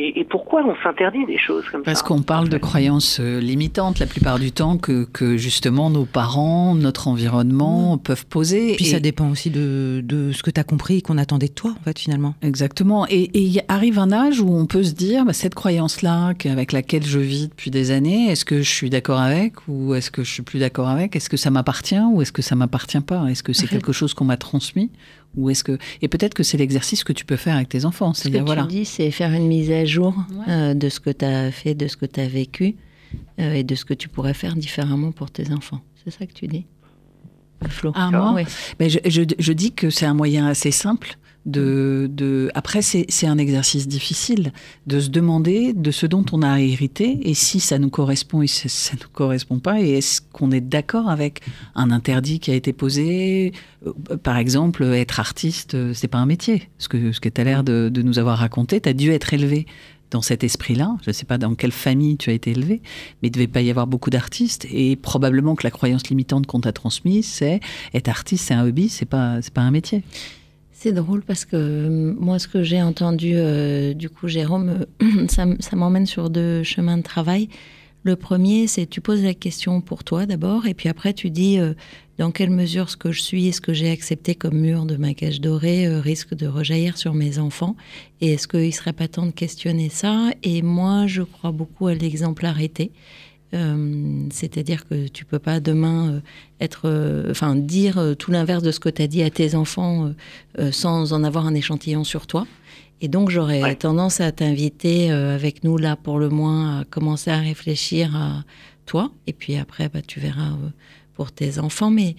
et, pourquoi on s'interdit des choses comme Parce ça Parce qu'on parle de croyances euh, limitantes la plupart du temps que, que justement nos parents, notre environnement mmh. peuvent poser. Puis ça dépend aussi de, de ce que tu as compris et qu'on attendait de toi, en fait, finalement. Exactement. Et, il arrive un âge où on peut se dire, bah, cette croyance-là, avec laquelle je vis depuis des années, est-ce que je suis d'accord avec ou est-ce que je suis plus d'accord avec? Est-ce que ça m'appartient ou est-ce que ça m'appartient pas? Est-ce que c'est quelque chose qu'on m'a transmis? Ou est-ce que et peut-être que c'est l'exercice que tu peux faire avec tes enfants. Ce que voilà. tu dis, c'est faire une mise à jour euh, de ce que tu as fait, de ce que tu as vécu euh, et de ce que tu pourrais faire différemment pour tes enfants. C'est ça que tu dis, Flo? Ah, moi, oui. Mais je, je, je dis que c'est un moyen assez simple de. Après, c'est un exercice difficile de se demander de ce dont on a hérité et si ça nous correspond et si ça ne nous correspond pas et est-ce qu'on est, d'accord avec un interdit qui a été posé. Euh, par exemple, être artiste, euh, c'est pas un métier. Ce que, ce que tu as l'air de, nous avoir raconté, tu as dû être élevé dans cet esprit-là. Je ne sais pas dans quelle famille tu as été élevé, mais il ne devait pas y avoir beaucoup d'artistes. Et probablement que la croyance limitante qu'on t'a transmise, c'est être artiste, c'est un hobby, c'est pas, pas un métier. C'est drôle parce que euh, moi, ce que j'ai entendu, euh, du coup, Jérôme, euh, ça, m'emmène sur deux chemins de travail. Le premier, c'est tu poses la question pour toi d'abord, et puis après tu dis dans quelle mesure ce que je suis et ce que j'ai accepté comme mur de ma cage dorée risque de rejaillir sur mes enfants, et est-ce qu'il serait pas temps de questionner ça? Et moi, je crois beaucoup à l'exemplarité. Euh, c'est-à-dire que tu peux pas demain euh, être, euh, enfin dire tout l'inverse de ce que tu as dit à tes enfants sans en avoir un échantillon sur toi. Et donc j'aurais tendance à t'inviter avec nous là pour le moins à commencer à réfléchir à toi. Et puis après, bah, tu verras pour tes enfants. Mais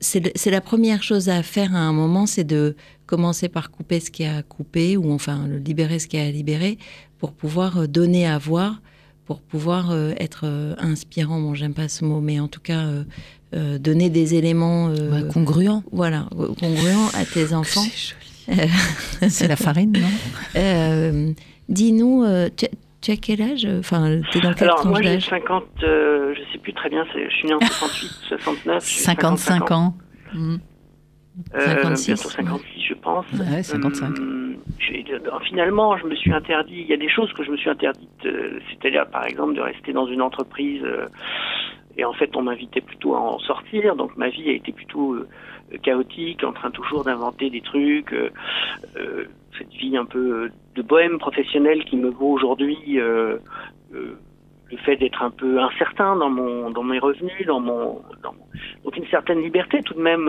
c'est la première chose à faire à un moment, c'est de commencer par couper ce qui a coupé ou enfin libérer ce qui a libéré pour pouvoir donner à voir pour pouvoir euh, être euh, inspirant. Bon, j'aime pas ce mot, mais en tout cas, euh, donner des éléments congruents. Voilà, congruents à tes enfants. C'est la farine, non? Dis-nous, tu, as quel âge? Enfin, es dans quel Alors, moi, j'ai 50, je sais plus très bien, je suis né en 68, 69. 55 ans. Mmh. 56. bientôt 56, je pense. Ouais, 55. finalement, je me suis interdit. Il y a des choses que je me suis interdites. C'est-à-dire, par exemple, de rester dans une entreprise. et en fait, on m'invitait plutôt à en sortir. Donc, ma vie a été plutôt chaotique, en train toujours d'inventer des trucs. cette vie un peu de bohème professionnelle qui me vaut aujourd'hui le fait d'être un peu incertain dans mon dans mes revenus, dans mon, dans donc une certaine liberté tout de même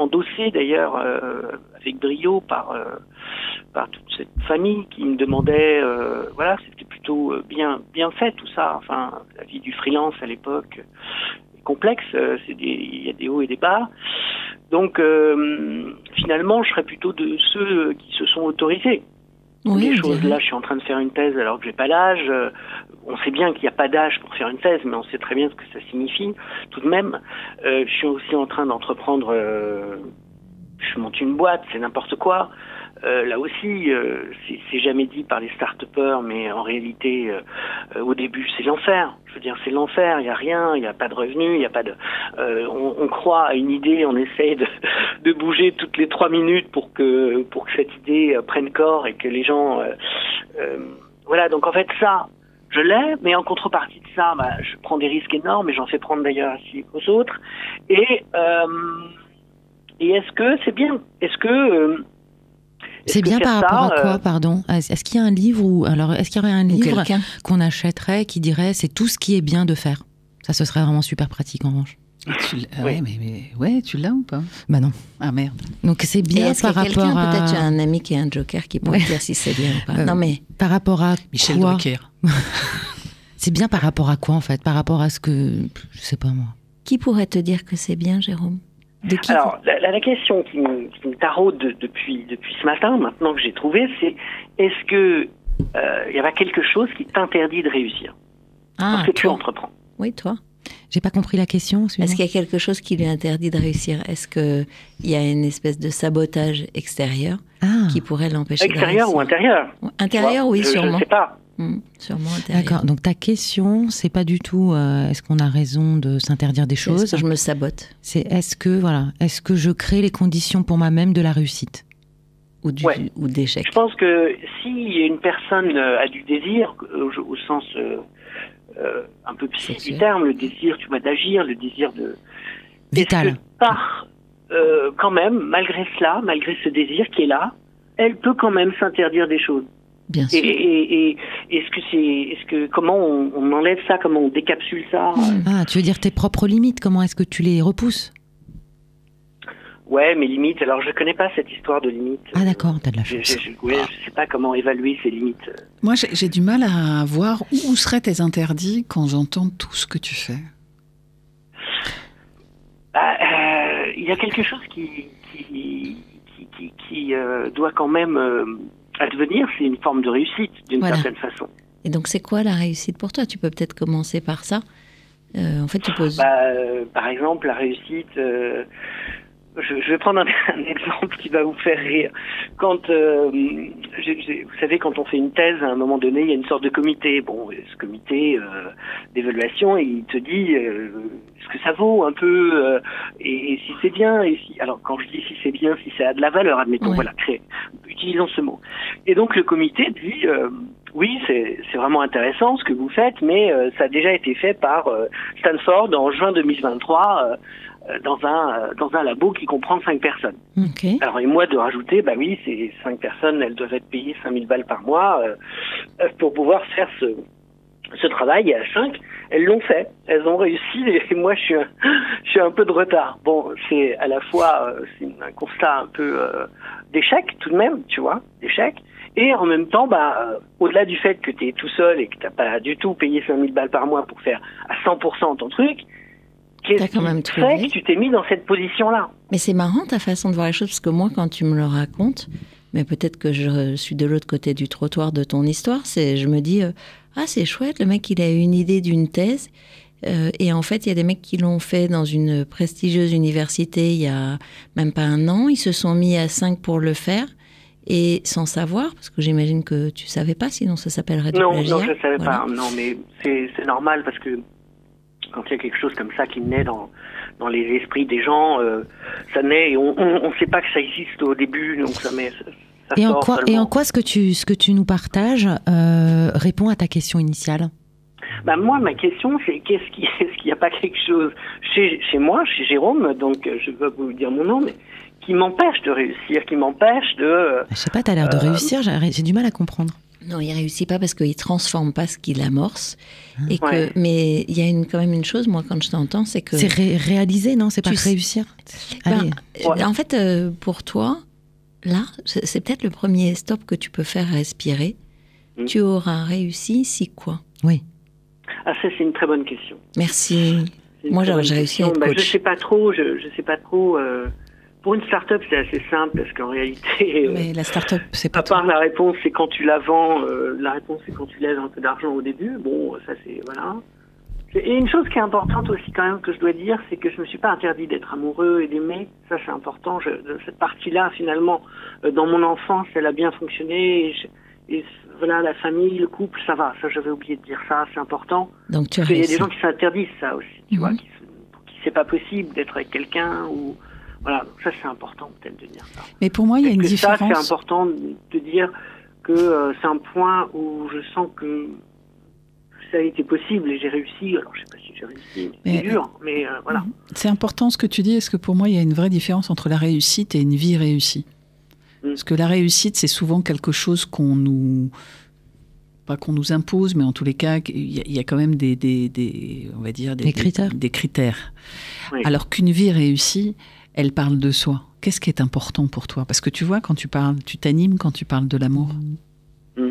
endossée d'ailleurs euh, avec brio par euh, par toute cette famille qui me demandait euh, voilà c'était plutôt bien bien fait tout ça enfin la vie du freelance à l'époque est complexe c'est il y a des hauts et des bas donc finalement je serais plutôt de ceux qui se sont autorisés oui, choses. Là, je suis en train de faire une thèse alors que j'ai pas l'âge. Euh, on sait bien qu'il n'y a pas d'âge pour faire une thèse, mais on sait très bien ce que ça signifie. Tout de même, euh, je suis aussi en train d'entreprendre. Euh, je monte une boîte, c'est n'importe quoi. Euh, là aussi, euh, c'est jamais dit par les start mais en réalité, euh, au début, c'est l'enfer. Je veux dire, c'est l'enfer. Il n'y a rien, il n'y a pas de revenus, il n'y a pas de. On, on, croit à une idée, on essaye de, de, bouger toutes les trois minutes pour que pour que cette idée prenne corps et que les gens. voilà. Donc en fait, ça, je l'ai, mais en contrepartie de ça, bah, je prends des risques énormes et j'en fais prendre d'ailleurs aussi aux autres. Et et est-ce que c'est bien? Est-ce que c'est bien par rapport à quoi, euh, pardon? Est-ce qu'il y a un livre ou alors est-ce qu'il y aurait un livre qu'on achèterait qui dirait c'est tout ce qui est bien de faire? Ça, ce serait vraiment super pratique en revanche. Tu ouais, mais, ouais, tu l'as ou pas? Bah non. Ah merde. Donc c'est bien par rapport à. Peut-être un ami qui a un joker qui pourrait dire si c'est bien ou pas? Euh, non mais. Par rapport à. Michel quoi? C'est bien par rapport à quoi en fait? Par rapport à ce que. Je sais pas moi. Qui pourrait te dire que c'est bien, Jérôme? Alors, la, question qui me, taraude depuis, depuis ce matin, maintenant que j'ai trouvé, c'est est-ce que euh, il y avait quelque chose qui t'interdit de réussir? Ah, Parce que tu entreprends. Oui, toi. J'ai pas compris la question. Est-ce qu'il y a quelque chose qui lui interdit de réussir? Est-ce qu'il y a une espèce de sabotage extérieur ah. qui pourrait l'empêcher de réussir Extérieur ou intérieur? Intérieur, oui, sûrement. Je sais pas. Hmm, sûrement D'accord. Donc ta question, c'est pas du tout euh, est-ce qu'on a raison de s'interdire des choses? Est-ce que je me sabote? C'est est-ce que voilà, est-ce que je crée les conditions pour moi-même de la réussite? Ou du ou d'échec. Je pense que si une personne euh, a du désir au, sens euh, un peu psychique du terme, le désir, tu vois, d'agir, le désir de vital. par quand même, malgré cela, malgré ce désir qui est là, elle peut quand même s'interdire des choses? Bien sûr. Et, est-ce que c'est, est-ce que comment on, enlève ça, comment on décapsule ça? Ah, tu veux dire tes propres limites Comment est-ce que tu les repousses? Ouais, mes limites. Alors, je connais pas cette histoire de limites. Ah d'accord, t'as de la chance. Je, je, sais pas comment évaluer ces limites. Moi, j'ai du mal à voir où seraient tes interdits quand j'entends tout ce que tu fais. Bah, euh, il y a quelque chose qui qui, qui, qui, euh, doit quand même euh, advenir, c'est une forme de réussite d'une certaine façon. Et donc, c'est quoi la réussite pour toi? Tu peux peut-être commencer par ça. Euh, en fait, tu poses. Bah, euh, par exemple, la réussite, euh, je, vais prendre un, exemple qui va vous faire rire. Quand, euh, vous savez, quand on fait une thèse, à un moment donné, il y a une sorte de comité. Bon, ce comité euh, d'évaluation, il te dit euh, ce que ça vaut un peu, et, si c'est bien. Et si, alors, quand je dis si c'est bien, si ça a de la valeur, admettons, voilà, créer, utilisons ce mot. Et donc, le comité dit oui, c'est vraiment intéressant ce que vous faites, mais ça a déjà été fait par Stanford en juin 2023 euh, dans un euh, dans un labo qui comprend cinq personnes. Alors et moi de rajouter, bah oui, ces cinq personnes, elles doivent être payées 5000 balles par mois euh, pour pouvoir faire ce ce travail. Et à cinq, elles l'ont fait, elles ont réussi. Et moi, je suis un, je suis un peu de retard. Bon, c'est à la fois c'est un constat un peu d'échec tout de même, tu vois, d'échec. Et en même temps, bah, au-delà du fait que tu es tout seul et que tu pas du tout payé 5000 balles par mois pour faire à 100% ton truc, Qu'est-ce qui fait que tu t'es mis dans cette position-là Mais c'est marrant ta façon de voir les choses, parce que moi, quand tu me le racontes, mais peut-être que je suis de l'autre côté du trottoir de ton histoire, c'est je me dis, euh, ah c'est chouette, le mec il a une idée d'une thèse, euh, et en fait il y a des mecs qui l'ont fait dans une prestigieuse université il y a même pas un an, ils se sont mis à cinq pour le faire. Et sans savoir, parce que j'imagine que tu savais pas, sinon ça s'appellerait du non, Non, je savais pas. Non, mais c'est normal parce que quand il y a quelque chose comme ça qui naît dans, dans les esprits des gens, euh, ça naît et on ne sait pas que ça existe au début, donc ça met, ça Et en quoi, et en quoi ce que tu, ce que tu nous partages euh, répond à ta question initiale? Bah, moi, ma question, c'est qu'est-ce qui, est-ce qu'il n'y a pas quelque chose chez, chez moi, chez Jérôme, donc euh, je ne vais pas vous dire mon nom, mais qui m'empêche de réussir, qui m'empêche de. Je sais pas, tu as l'air de Euh, réussir, j'ai j'ai du mal à comprendre. Non, il réussit pas parce qu'il transforme pas ce qu'il amorce. Et que. Mais il y a une, quand même une chose, moi, quand je t'entends, c'est que. C'est ré- réaliser, non? C'est pas réussir? Ben, Allez. Ouais. En fait, euh, pour toi, là, c'est peut-être le premier stop que tu peux faire respirer. Mm. Tu auras réussi si quoi? Oui. Ah, ça, c'est une très bonne question. Merci. Moi, j'ai réussi à être Bah, coach. je sais pas trop. Je, je sais pas trop. euh, pour une start-up, c'est assez simple parce qu'en réalité, euh, Mais la start-up, c'est pas à part la réponse, c'est quand tu la vends. euh, la réponse, c'est quand tu lèves un peu d'argent au début. Bon, ça, c'est voilà. Et une chose qui est importante aussi quand même que je dois dire, c'est que je me suis pas interdit d'être amoureux et d'aimer. Ça, c'est important. Je, cette partie-là, finalement, euh, dans mon enfance, elle a bien fonctionné. Et, je- et voilà, la famille, le couple, ça va. Ça, j'avais oublié de dire ça. C'est important. Donc tu as qu'il y a des gens qui s'interdisent ça aussi, tu Mhm. vois, qui, se- qui c'est pas possible d'être avec quelqu'un ou voilà, donc ça c'est important peut-être de dire ça. Mais pour moi, il y a une que ça c'est différence. important de dire que euh, c'est un point où je sens que ça a été possible et j'ai réussi. Alors je sais pas si j'ai réussi, c'est dur, mais euh, voilà. C'est important ce que tu dis, parce que pour moi, il y a une vraie différence entre la réussite et une vie réussie? Mm. Parce que la réussite, c'est souvent quelque chose qu'on nous. Pas qu'on nous impose, mais en tous les cas, il y a, il y a quand même des, des, des- On va dire. Des, Des critères. Des, critères. Oui. Alors qu'une vie réussie, elle parle de soi. Qu'est-ce qui est important pour toi? Parce que tu vois, quand tu parles, tu t'animes quand tu parles de l'amour. Mm.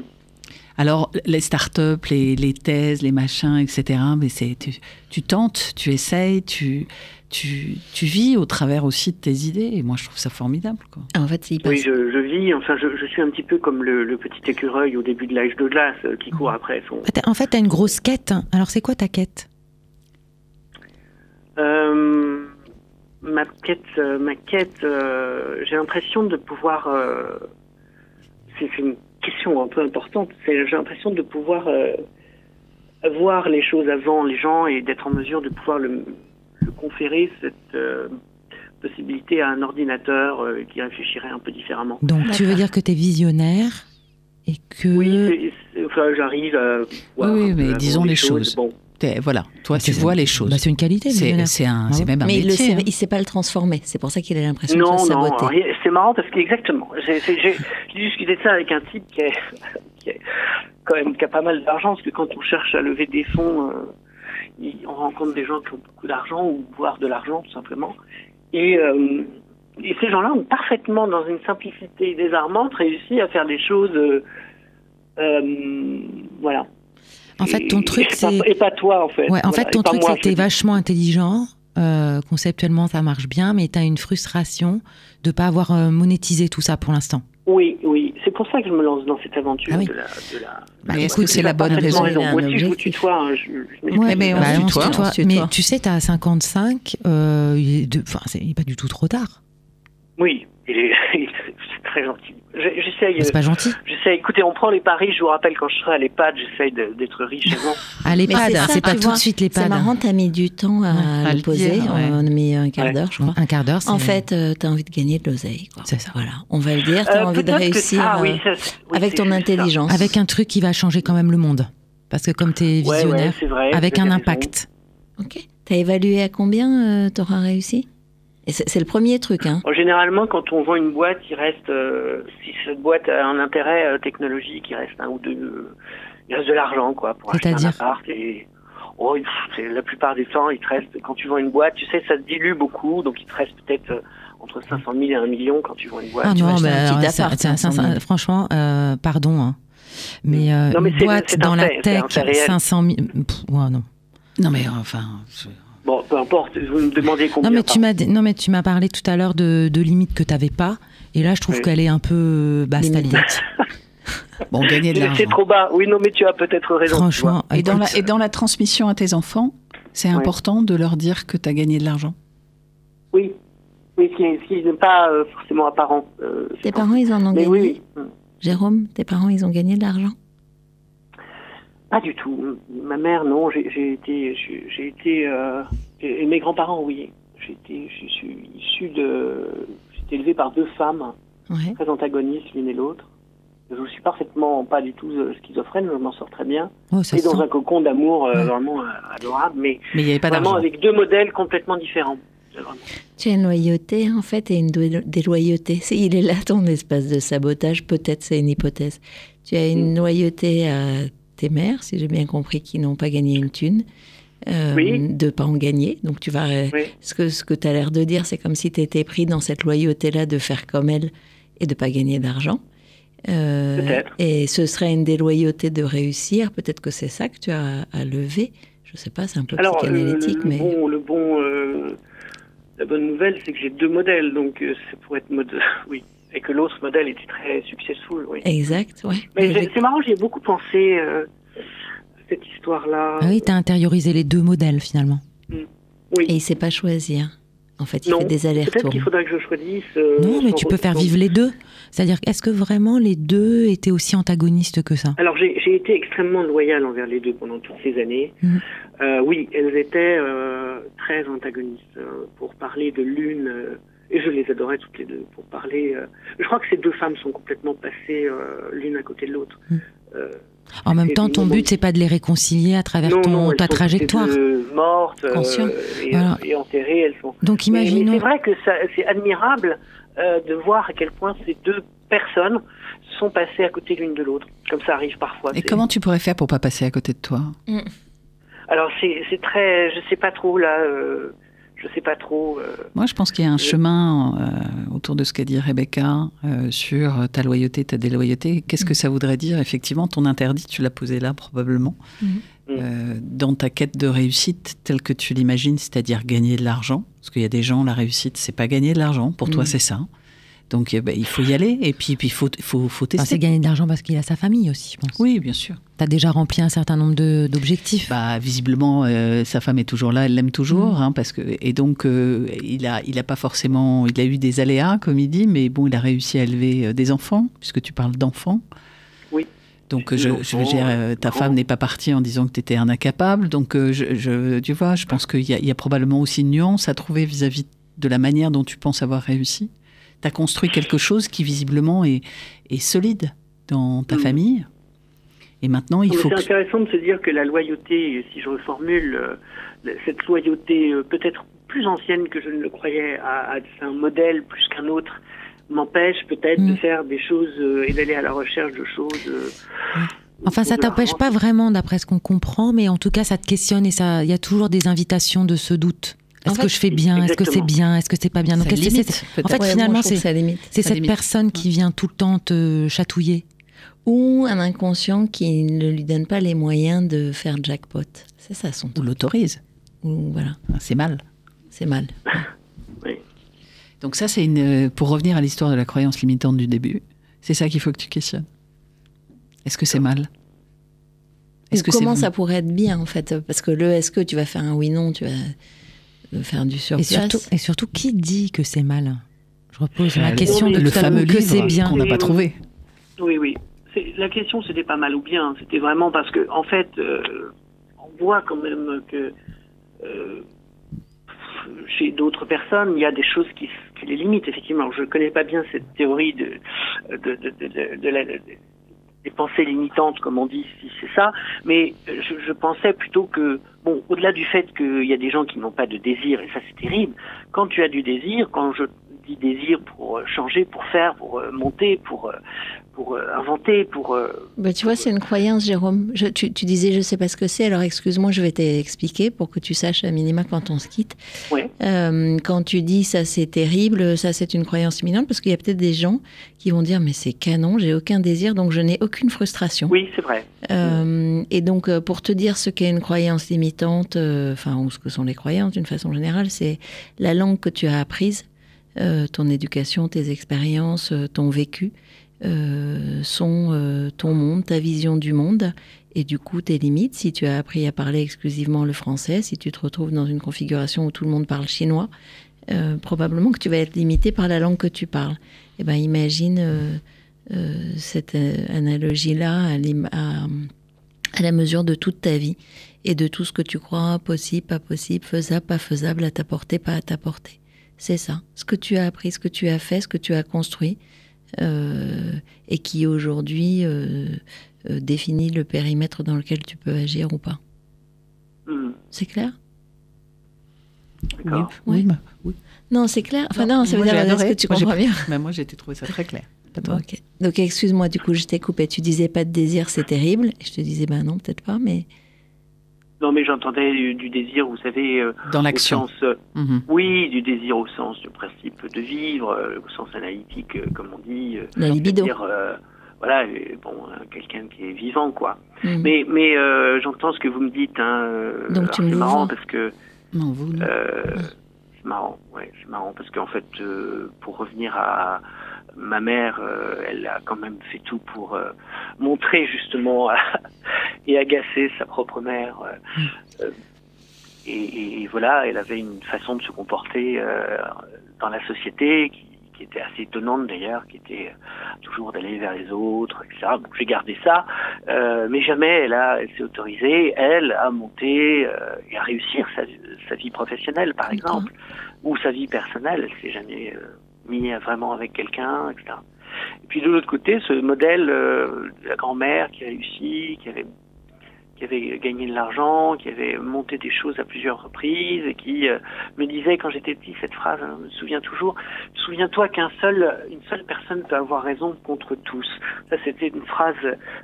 Alors, les startups, les, les thèses, les machins, etc., mais c'est, tu, tu tentes, tu essayes, tu, tu, tu vis au travers aussi de tes idées. Et moi, je trouve ça formidable. Quoi. En fait. Oui, je, je vis, enfin je, je suis un petit peu comme le, le petit écureuil au début de l'âge de glace euh, qui court après son, En fait, tu as une grosse quête. Alors, c'est quoi ta quête? Euh, ma quête, euh, ma quête, euh, j'ai l'impression de pouvoir. euh, c'est une question un peu importante. c'est- J'ai l'impression de pouvoir euh, voir les choses avant les gens et d'être en mesure de pouvoir le, le conférer cette euh, possibilité à un ordinateur euh, qui réfléchirait un peu différemment. Donc, tu veux dire que tu es visionnaire et que. Oui, enfin, j'arrive à voir Oui, mais disons les choses. Bon, voilà, toi, tu C'est- vois les choses. Bah, c'est une qualité, c'est, un, c'est Bravo. même un mais il ne métier. sait, hein. il sait pas le transformer. C'est pour ça qu'il a l'impression de Non, se non, saboter. rien- c'est marrant parce qu'exactement. J'ai j'ai- discuté de ça avec un type qui, est, qui, est quand même, qui a pas mal d'argent, parce que quand on cherche à lever des fonds, euh, il- on rencontre des gens qui ont beaucoup d'argent ou voire de l'argent tout simplement. Et, euh, et ces gens-là ont parfaitement, dans une simplicité désarmante, réussi à faire des choses. euh, euh, voilà. En fait, ton truc, c'est. Et pas toi, en fait. Ouais, en Voilà, fait, ton truc, c'est que t'es vachement intelligent. euh, conceptuellement, ça marche bien, mais tu as une frustration de pas avoir euh, monétisé tout ça pour l'instant. Oui, oui. C'est pour ça que je me lance dans cette aventure Ah oui. de la. De la Bah, tu c'est la bonne raison un Moi aussi, je vous tutoie. hein, je, je m'excuse. Ouais, mais on Bah, tutoie. Mais tu sais, tu as 55, euh, il est de- enfin, c'est il est pas du tout trop tard. Oui, il est, très gentil. Je- J'essaye. C'est euh, pas gentil. J'essaie. Écoutez, on prend les paris. Je vous rappelle quand je serai à l'EHPAD, j'essaye d'être riche avant. À l'EHPAD, c'est pas tout vois, de suite C'est l'EHPAD. marrant, t'as mis du temps à, le poser. dire, ouais. On a mis un quart Ouais. d'heure, je crois. Un quart d'heure, c'est. En fait, euh, t'as envie de gagner de l'oseille. C'est ça. Voilà, on va le dire. T'as Euh, envie de que- réussir ah, oui, euh, ça, c'est- oui, avec c'est ton ça. intelligence. avec un truc qui va changer quand même le monde. Parce que comme tu es Ouais, ouais, visionnaire, c'est vrai, avec un impact. Ok. T'as évalué à combien euh, t'auras réussi? Et c'est le premier truc, hein. Généralement, quand on vend une boîte, il reste, euh, si cette boîte a un intérêt euh, technologique, il reste un ou deux, euh, il reste de l'argent, quoi, pour acheter un appart. Et oh, pff, c'est- la plupart du temps, il te reste, quand tu vends une boîte, tu sais, ça se dilue beaucoup, donc il te reste peut-être euh, entre 500 000 et 1 million quand tu vends une boîte. Ah tu non, mais un petit alors, ça- appart, ça- ça- 500 000. ça- franchement, euh, pardon, hein. mais euh, Non, mais une c'est- boîte dans un la fait, un tech, fait réel. 500 000, pff, ouais, non. Non, mais enfin. je- Bon, peu importe, vous me demandez combien. Non mais tu m'as dit- non mais tu m'as parlé tout à l'heure de, de limites que tu n'avais pas et là je trouve Oui. qu'elle est un peu basse ta Limite. Bon, gagner de C'est l'argent. trop bas. Oui, non, mais tu as peut-être raison. Franchement, Et dans, la, et dans la transmission à tes enfants, c'est important de leur dire que tu as gagné de l'argent. Oui, oui, ce qui, ce qui n'est pas euh, forcément apparent. euh, Tes c'est parents, ils en ont Mais gagné oui, oui. Jérôme, tes parents, ils ont gagné de l'argent Pas du tout. Ma mère, non. J'ai été, j'ai été, euh, et et mes grands-parents, oui. J'ai été, je suis issu de, j'ai été élevé par deux femmes très antagonistes l'une et l'autre. Je suis parfaitement pas du tout euh, schizophrène, je m'en sors très bien. Oh, et dans sent. un cocon d'amour euh, Ouais. vraiment euh, adorable, mais Mais il n'y avait pas vraiment avec deux modèles complètement différents. Tu as une loyauté en fait et une dé- déloyauté. Il est là ton espace de sabotage, peut-être c'est une hypothèse. Tu as une loyauté à tes mères, si j'ai bien compris, qui n'ont pas gagné une thune, euh, Oui. de pas en gagner. Donc tu vas... euh, Oui. Ce que, ce que tu as l'air de dire, c'est comme si tu étais pris dans cette loyauté-là de faire comme elle et de pas gagner d'argent. Euh. Et ce serait une déloyauté de réussir. Peut-être que c'est ça que tu as à lever. Je sais pas, c'est un peu Alors, euh, psychanalytique, le, mais... bon, le bon, euh, la bonne nouvelle, c'est que j'ai deux modèles, donc ça pourrait être mode, oui, et que l'autre modèle était très successful, oui. Exact, ouais. Mais j'ai- c'est marrant, j'y ai beaucoup pensé euh, à cette histoire-là. Ah oui, tu as intériorisé les deux modèles finalement. Oui. Et il sait pas choisir. En fait, il non, fait des peut-être allers-retours. qu'il faudrait que je choisisse. euh, non, mais tu peux faire vivre les deux. C'est-à-dire, est-ce que vraiment les deux étaient aussi antagonistes que ça? Alors j'ai j'ai été extrêmement loyale envers les deux pendant toutes ces années. Mhm. Euh, oui, elles étaient très antagonistes. pour parler de l'une, et je les adorais toutes les deux, pour parler... euh, je crois que ces deux femmes sont complètement passées euh, l'une à côté de l'autre. Mhm. Euh, En même temps, ton but, c'est pas de les réconcilier à travers non, ton, non, elles ta trajectoire. mortes euh, et, Voilà. et enterrées, elles sont... Donc imaginons. c'est vrai que c'est admirable euh, de voir à quel point ces deux personnes sont passées à côté l'une de l'autre, comme ça arrive parfois. Et comment tu pourrais faire pour pas passer à côté de toi? Alors c'est c'est très, je sais pas trop là, euh, je sais pas trop. euh, Moi, je pense qu'il y a un chemin euh, autour de ce qu'a dit Rebecca euh, sur ta loyauté, ta déloyauté. Qu'est-ce que ça voudrait dire Effectivement, ton interdit, tu l'as posé là probablement. Euh, dans ta quête de réussite telle que tu l'imagines, c'est-à-dire gagner de l'argent, parce qu'il y a des gens, la réussite, c'est pas gagner de l'argent. Pour toi, Mhm. c'est ça. Donc, eh ben, il faut y aller et puis il faut, faut, faut Enfin, tester. c'est gagner de l'argent parce qu'il a sa famille aussi, je pense. oui, bien sûr. Tu as déjà rempli un certain nombre de- d'objectifs? Bah, visiblement, euh, sa femme est toujours là, elle l'aime toujours, hein, parce que et donc euh, il a, il a pas forcément, il a eu des aléas comme il dit, mais bon, il a réussi à élever euh, des enfants, puisque tu parles d'enfants. Oui. Donc je, veux dire, euh, ta femme n'est pas partie en disant que tu étais un incapable, donc je, je- tu vois, je pense qu'il y, y a probablement aussi une nuance à trouver vis-à-vis de la manière dont tu penses avoir réussi. Tu as construit quelque chose qui visiblement est, est solide dans ta Mhm. famille. Et maintenant, il mais faut C'est que intéressant de se dire que la loyauté, si je reformule, euh, cette loyauté euh, peut-être plus ancienne que je ne le croyais à, à un modèle plus qu'un autre m'empêche peut-être de Mm. faire des choses euh, et d'aller à la recherche de choses. euh, Enfin, ça t'empêche pas vraiment, d'après ce qu'on comprend, mais en tout cas, ça te questionne et ça, il y a toujours des invitations de ce doute. En Est-ce fait, que je fais bien? Est-ce que c'est bien? Est-ce que c'est pas bien? Donc, Ça est-ce que limite, c'est- en fait, Ouais, finalement, c'est cette limite. personne qui vient tout le temps te chatouiller. Ou un inconscient qui ne lui donne pas les moyens de faire jackpot. C'est ça son ou truc. l'autorise. Ou voilà, C'est mal. c'est mal. Donc ça, c'est une. euh, Pour revenir à l'histoire de la croyance limitante du début, c'est ça qu'il faut que tu questionnes. Est-ce que c'est mal? Est-ce Ou que c'est comment ça pourrait être bien en fait? Parce que le est-ce que tu vas faire un oui-non, tu vas euh, faire du Et surplace. surtout, et surtout, qui dit que c'est mal? Je repose la question de le tout à l'heure, fameux que c'est bien. qu'on n'a pas Et- trouvé. Oui, oui. La question, c'était pas mal ou bien. C'était vraiment parce que, en fait, euh, on voit quand même que euh, chez d'autres personnes, il y a des choses qui, qui les limitent, effectivement. Je ne connais pas bien cette théorie de, la- de- des pensées limitantes, comme on dit, si c'est ça. Mais je, je pensais plutôt que, bon, au-delà du fait qu'il y a des gens qui n'ont pas de désir, et ça c'est terrible, quand tu as du désir, quand je dis désir pour changer, pour faire, pour euh, monter, pour, pour euh, inventer, pour... euh, Bah, tu vois, c'est une croyance, Jérôme. Je- tu, tu disais, je sais pas ce que c'est, alors excuse-moi, je vais t'expliquer pour que tu saches à minima quand on se quitte. Ouais. Euh, quand tu dis ça c'est terrible, ça c'est une croyance imminente, parce qu'il y a peut-être des gens qui vont dire mais c'est canon, j'ai aucun désir, donc je n'ai aucune frustration. Oui, c'est vrai. Euh, et donc, pour te dire ce qu'est une croyance limitante, euh, enfin, ou ce que sont les croyances d'une façon générale, c'est la langue que tu as apprise, euh, ton éducation, tes expériences, euh, ton vécu, euh, sont euh, ton monde, ta vision du monde, et du coup tes limites. Si tu as appris à parler exclusivement le français, si tu te retrouves dans une configuration où tout le monde parle chinois, euh, probablement que tu vas être limité par la langue que tu parles. Eh ben, imagine cette analogie-là à, à la mesure de toute ta vie et de tout ce que tu crois possible, pas possible, faisable, pas faisable, à ta portée, pas à ta portée. C'est ça. Ce que tu as appris, ce que tu as fait, ce que tu as construit, et qui aujourd'hui définit le périmètre dans lequel tu peux agir ou pas. Hmm. C'est clair? Oui, Oui. bah, oui. Non, c'est clair. Enfin, non, ça veut moi, dire, j'ai est-ce adoré. que tu Moi, j'ai- comprends bien Bah, moi, j'ai trouvé ça très clair. Pas toi. Ok. Donc, excuse-moi, du coup, je t'ai coupé. Tu disais pas de désir, c'est terrible. Et je te disais, ben non, peut-être pas, mais. Non, mais j'entendais du, du désir, vous savez, euh, Dans au l'action. sens, Mhm. oui, du désir au sens du principe de vivre, euh, au sens analytique, euh, comme on dit. euh, La libido. euh, voilà, euh, bon, euh, quelqu'un qui est vivant, quoi. Mhm. Mais, mais euh, j'entends ce que vous me dites. Hein, Donc, tu me c'est marrant parce que Non, vous, non. C'est marrant, ouais, c'est marrant parce qu'en fait, euh, pour revenir à ma mère, euh, elle a quand même fait tout pour euh, montrer justement et agacer sa propre mère. euh, euh, et, voilà, elle avait une façon de se comporter dans la société qui, qui était assez étonnante d'ailleurs, qui était toujours d'aller vers les autres, etc. Donc j'ai gardé ça, mais jamais elle a, elle s'est autorisée, elle, à monter et à réussir sa, sa vie professionnelle, par exemple, ou sa vie personnelle. Elle s'est jamais mise vraiment avec quelqu'un, etc. Et puis de l'autre côté, ce modèle euh, de la grand-mère qui réussit, qui avait qui avait gagné de l'argent, qui avait monté des choses à plusieurs reprises et qui euh, me disait quand j'étais petit cette phrase, hein, je me souviens toujours, souviens-toi qu'un seul, une seule personne peut avoir raison contre tous. Ça c'était une phrase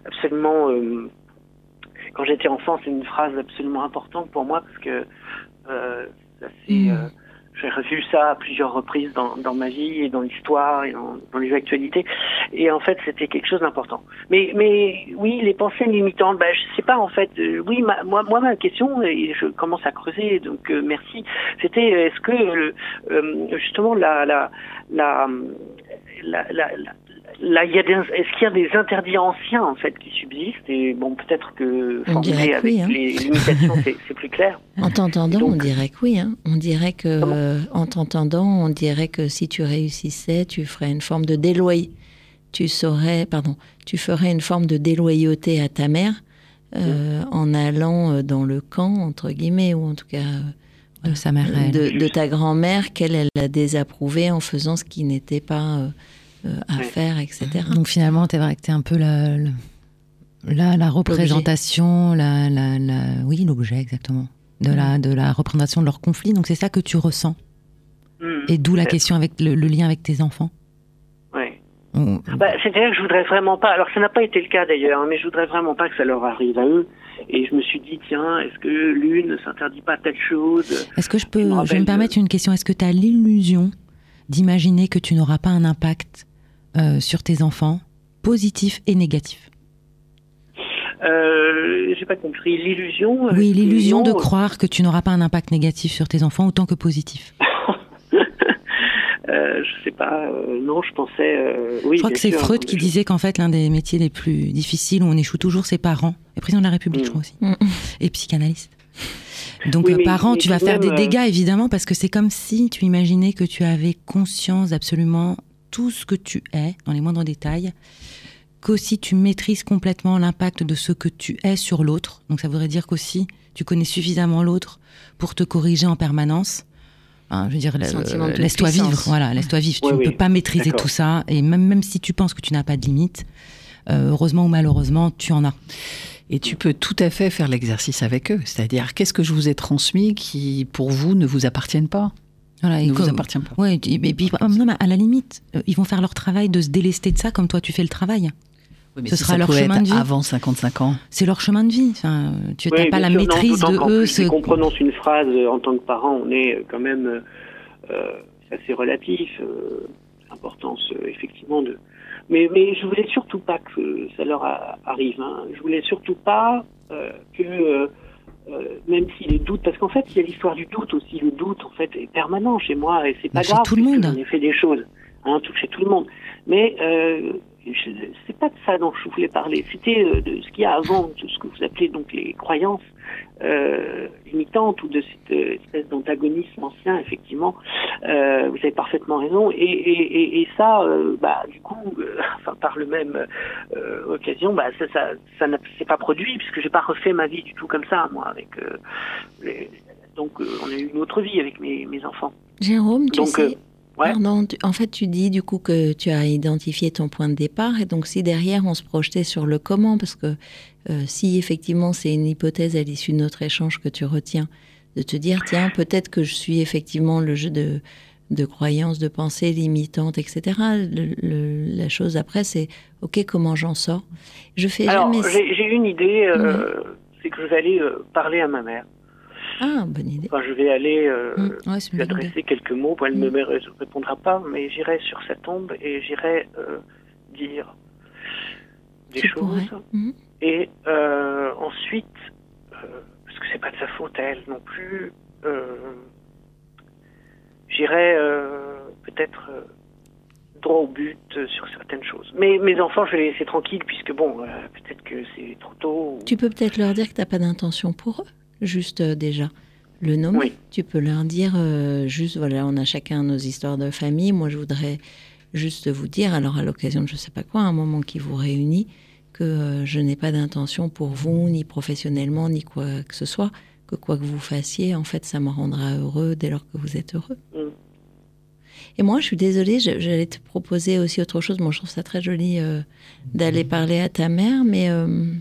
absolument, euh, quand j'étais enfant, c'est une phrase absolument importante pour moi parce que ça c'est, Mm. euh, j'ai revu ça à plusieurs reprises dans, dans ma vie et dans l'histoire et dans, dans les actualités. Et en fait, c'était quelque chose d'important. Mais, mais oui, les pensées limitantes, bah, je sais pas en fait. euh, oui, ma, moi, moi, ma question, et je commence à creuser, donc euh, merci. C'était euh, est-ce que euh, euh, justement la, la, la, la, la- Là, il y a des, est-ce qu'il y a des interdits anciens en fait qui subsistent et bon peut-être que On dirait formulé que avec oui, hein. les limitations c'est, c'est plus clair. En t'entendant, donc- on dirait que oui. hein. On dirait que, Comment euh, en t'entendant, on dirait que si tu réussissais, tu ferais une forme de déloyer. Tu saurais, pardon, tu ferais une forme de déloyauté à ta mère euh, en allant euh, dans le camp entre guillemets ou en tout cas de sa mère à elle. de, de ta grand-mère qu'elle elle a désapprouvé en faisant ce qui n'était pas euh, à Ouais. faire, etc. Donc finalement, tu es un peu la, la, la représentation, la, la, la- oui, l'objet exactement, de, la, de la représentation de leur conflit. Donc c'est ça que tu ressens. Hmm. Et d'où la Peut-être. question avec le, le lien avec tes enfants. On- Bah, C'est-à-dire que je voudrais vraiment pas. Alors, ça n'a pas été le cas d'ailleurs, hein, mais je voudrais vraiment pas que ça leur arrive à eux. Et je me suis dit, tiens, est-ce que l'une ne s'interdit pas telle chose? Est-ce que je peux, Je me je me permettre une question? Est-ce que tu as l'illusion d'imaginer que tu n'auras pas un impact euh, sur tes enfants, positif et négatif euh, J'ai pas compris. L'illusion. euh, Oui, l'illusion de croire que tu n'auras pas un impact négatif sur tes enfants autant que positif. euh, je sais pas. euh, non, je pensais. euh, oui. je crois que c'est Freud qui je- disait qu'en fait, l'un des métiers les plus difficiles où on échoue toujours, c'est parents. Et président de la République, Mm. je crois aussi. Mm. Et psychanalyste. Donc, Oui, mais- parents, mais tu vas faire des même, dégâts, évidemment, parce que c'est comme si tu imaginais que tu avais conscience d'absolument tout ce que tu es, dans les moindres détails, qu'aussi tu maîtrises complètement l'impact de ce que tu es sur l'autre. Donc, ça voudrait dire qu'aussi, tu connais suffisamment l'autre pour te corriger en permanence. Enfin, je veux dire, euh, laisse-toi vivre. Voilà, laisse-toi vivre. Oui, tu ne oui. peux pas maîtriser tout ça. Et même, même si tu penses que tu n'as pas de limite, euh, heureusement ou malheureusement, tu en as. Et tu peux tout à fait faire l'exercice avec eux. C'est-à-dire, qu'est-ce que je vous ai transmis qui, pour vous, ne vous appartiennent pas? Voilà, et Ne vous appartient pas. Ouais, et puis, et puis, non, mais à la limite, euh, ils vont faire leur travail de se délester de ça comme toi tu fais le travail. Oui, mais Ce si sera ça leur chemin être de vie. Avant 55 ans. C'est leur chemin de vie. Enfin, tu Oui, n'as pas la sûr, maîtrise de eux. dès qu'on prononce une phrase euh, en tant que parent, on est euh, quand même euh, assez relatif. Euh, L'importance, euh, effectivement, de. Mais, mais je voulais surtout pas que ça leur a- arrive. Hein. Je voulais surtout pas euh, que, euh, même si les doutes, parce qu'en fait, il y a l'histoire du doute aussi. Le doute, en fait, est permanent chez moi et c'est pas Bah, grave. tout le monde. Ai fait des choses, hein, tout, chez tout le monde. Mais euh, c'est pas de ça dont je voulais parler. C'était euh, de ce qu'il y a avant, de ce que vous appelez donc les croyances euh, limitantes ou de cette euh, espèce d'antagonisme ancien, effectivement. Euh, vous avez parfaitement raison. Et, et, et, et ça, bah, du coup, enfin, par le même occasion, bah, ça, ça, ça n'a s'est pas produit puisque j'ai pas refait ma vie du tout comme ça, moi, avec. les- donc, on a eu une autre vie avec mes, mes enfants. Jérôme, tu Donc, sais, Pardon, en fait, tu dis du coup que tu as identifié ton point de départ, et donc si derrière on se projetait sur le comment, parce que euh, si effectivement c'est une hypothèse à l'issue de notre échange que tu retiens, de te dire tiens peut-être que je suis effectivement le jeu de de croyances, de pensées limitantes, etc. la chose après, c'est ok, comment j'en sors? Je fais Alors, j'ai une idée, euh, c'est que je vais aller euh, parler à ma mère. Ah, bonne idée. Enfin, je vais aller euh, mmh. lui adresser quelques mots. elle ne mmh. me répondra pas, mais j'irai sur sa tombe et j'irai dire des choses. Mmh. Et ensuite, parce que c'est pas de sa faute elle non plus j'irai euh, peut-être euh, droit au but euh, sur certaines choses. Mais mes enfants, je vais les laisser tranquilles puisque bon, peut-être que c'est trop tôt. Tu peux peut-être leur dire que tu n'as pas d'intention pour eux, juste déjà le nommer. Oui. Tu peux leur dire juste, voilà, on a chacun nos histoires de famille. Moi, je voudrais juste vous dire, alors à l'occasion de je sais pas quoi, un moment qui vous réunit, que je n'ai pas d'intention pour vous, ni professionnellement, ni quoi que ce soit que quoi que vous fassiez, en fait, ça me rendra heureux dès lors que vous êtes heureux. Mm. Et moi, je suis désolée, j'allais te proposer aussi autre chose. Moi, je trouve ça très joli euh, d'aller parler à ta mère, mais euh,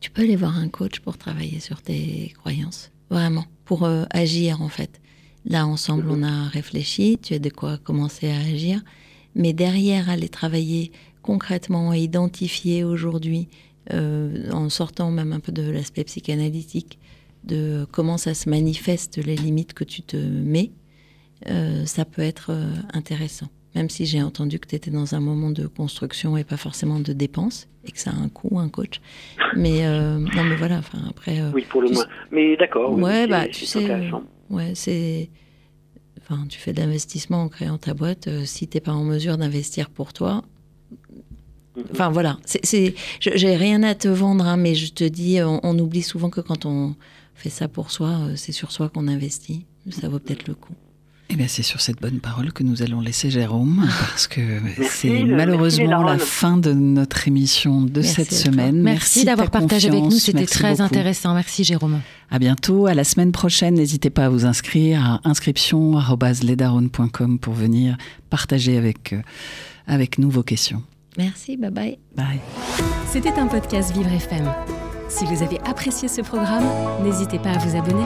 tu peux aller voir un coach pour travailler sur tes croyances, vraiment, pour euh, agir en fait. Là, ensemble, on a réfléchi, tu as de quoi commencer à agir, mais derrière, aller travailler concrètement et identifier aujourd'hui, en sortant même un peu de l'aspect psychanalytique, de comment ça se manifeste, les limites que tu te mets, euh, ça peut être euh, intéressant. Même si j'ai entendu que tu étais dans un moment de construction et pas forcément de dépenses, et que ça a un coût, un coach. Mais euh, non, mais voilà, enfin après. oui, pour le moins. Mais d'accord. Ouais, bah, tu sais. ouais, c'est. Enfin, tu fais de l'investissement en créant ta boîte. si tu n'es pas en mesure d'investir pour toi, mhm. Enfin voilà, c'est, j'ai rien à te vendre, hein, mais je te dis, on, oublie souvent que quand on, fait ça pour soi, euh, c'est sur soi qu'on investit. Ça vaut peut-être le coup. Eh bien, c'est sur cette bonne parole que nous allons laisser Jérôme, parce que c'est malheureusement la fin de notre émission de cette semaine. Merci, d'avoir partagé avec nous, c'était très intéressant. Merci Jérôme. À bientôt, à la semaine prochaine. N'hésitez pas à vous inscrire à inscription.ledaron.com pour venir partager avec, euh, avec nous vos questions. Merci, bye bye. Bye. C'était un podcast Vivre FM. Si vous avez apprécié ce programme, n'hésitez pas à vous abonner.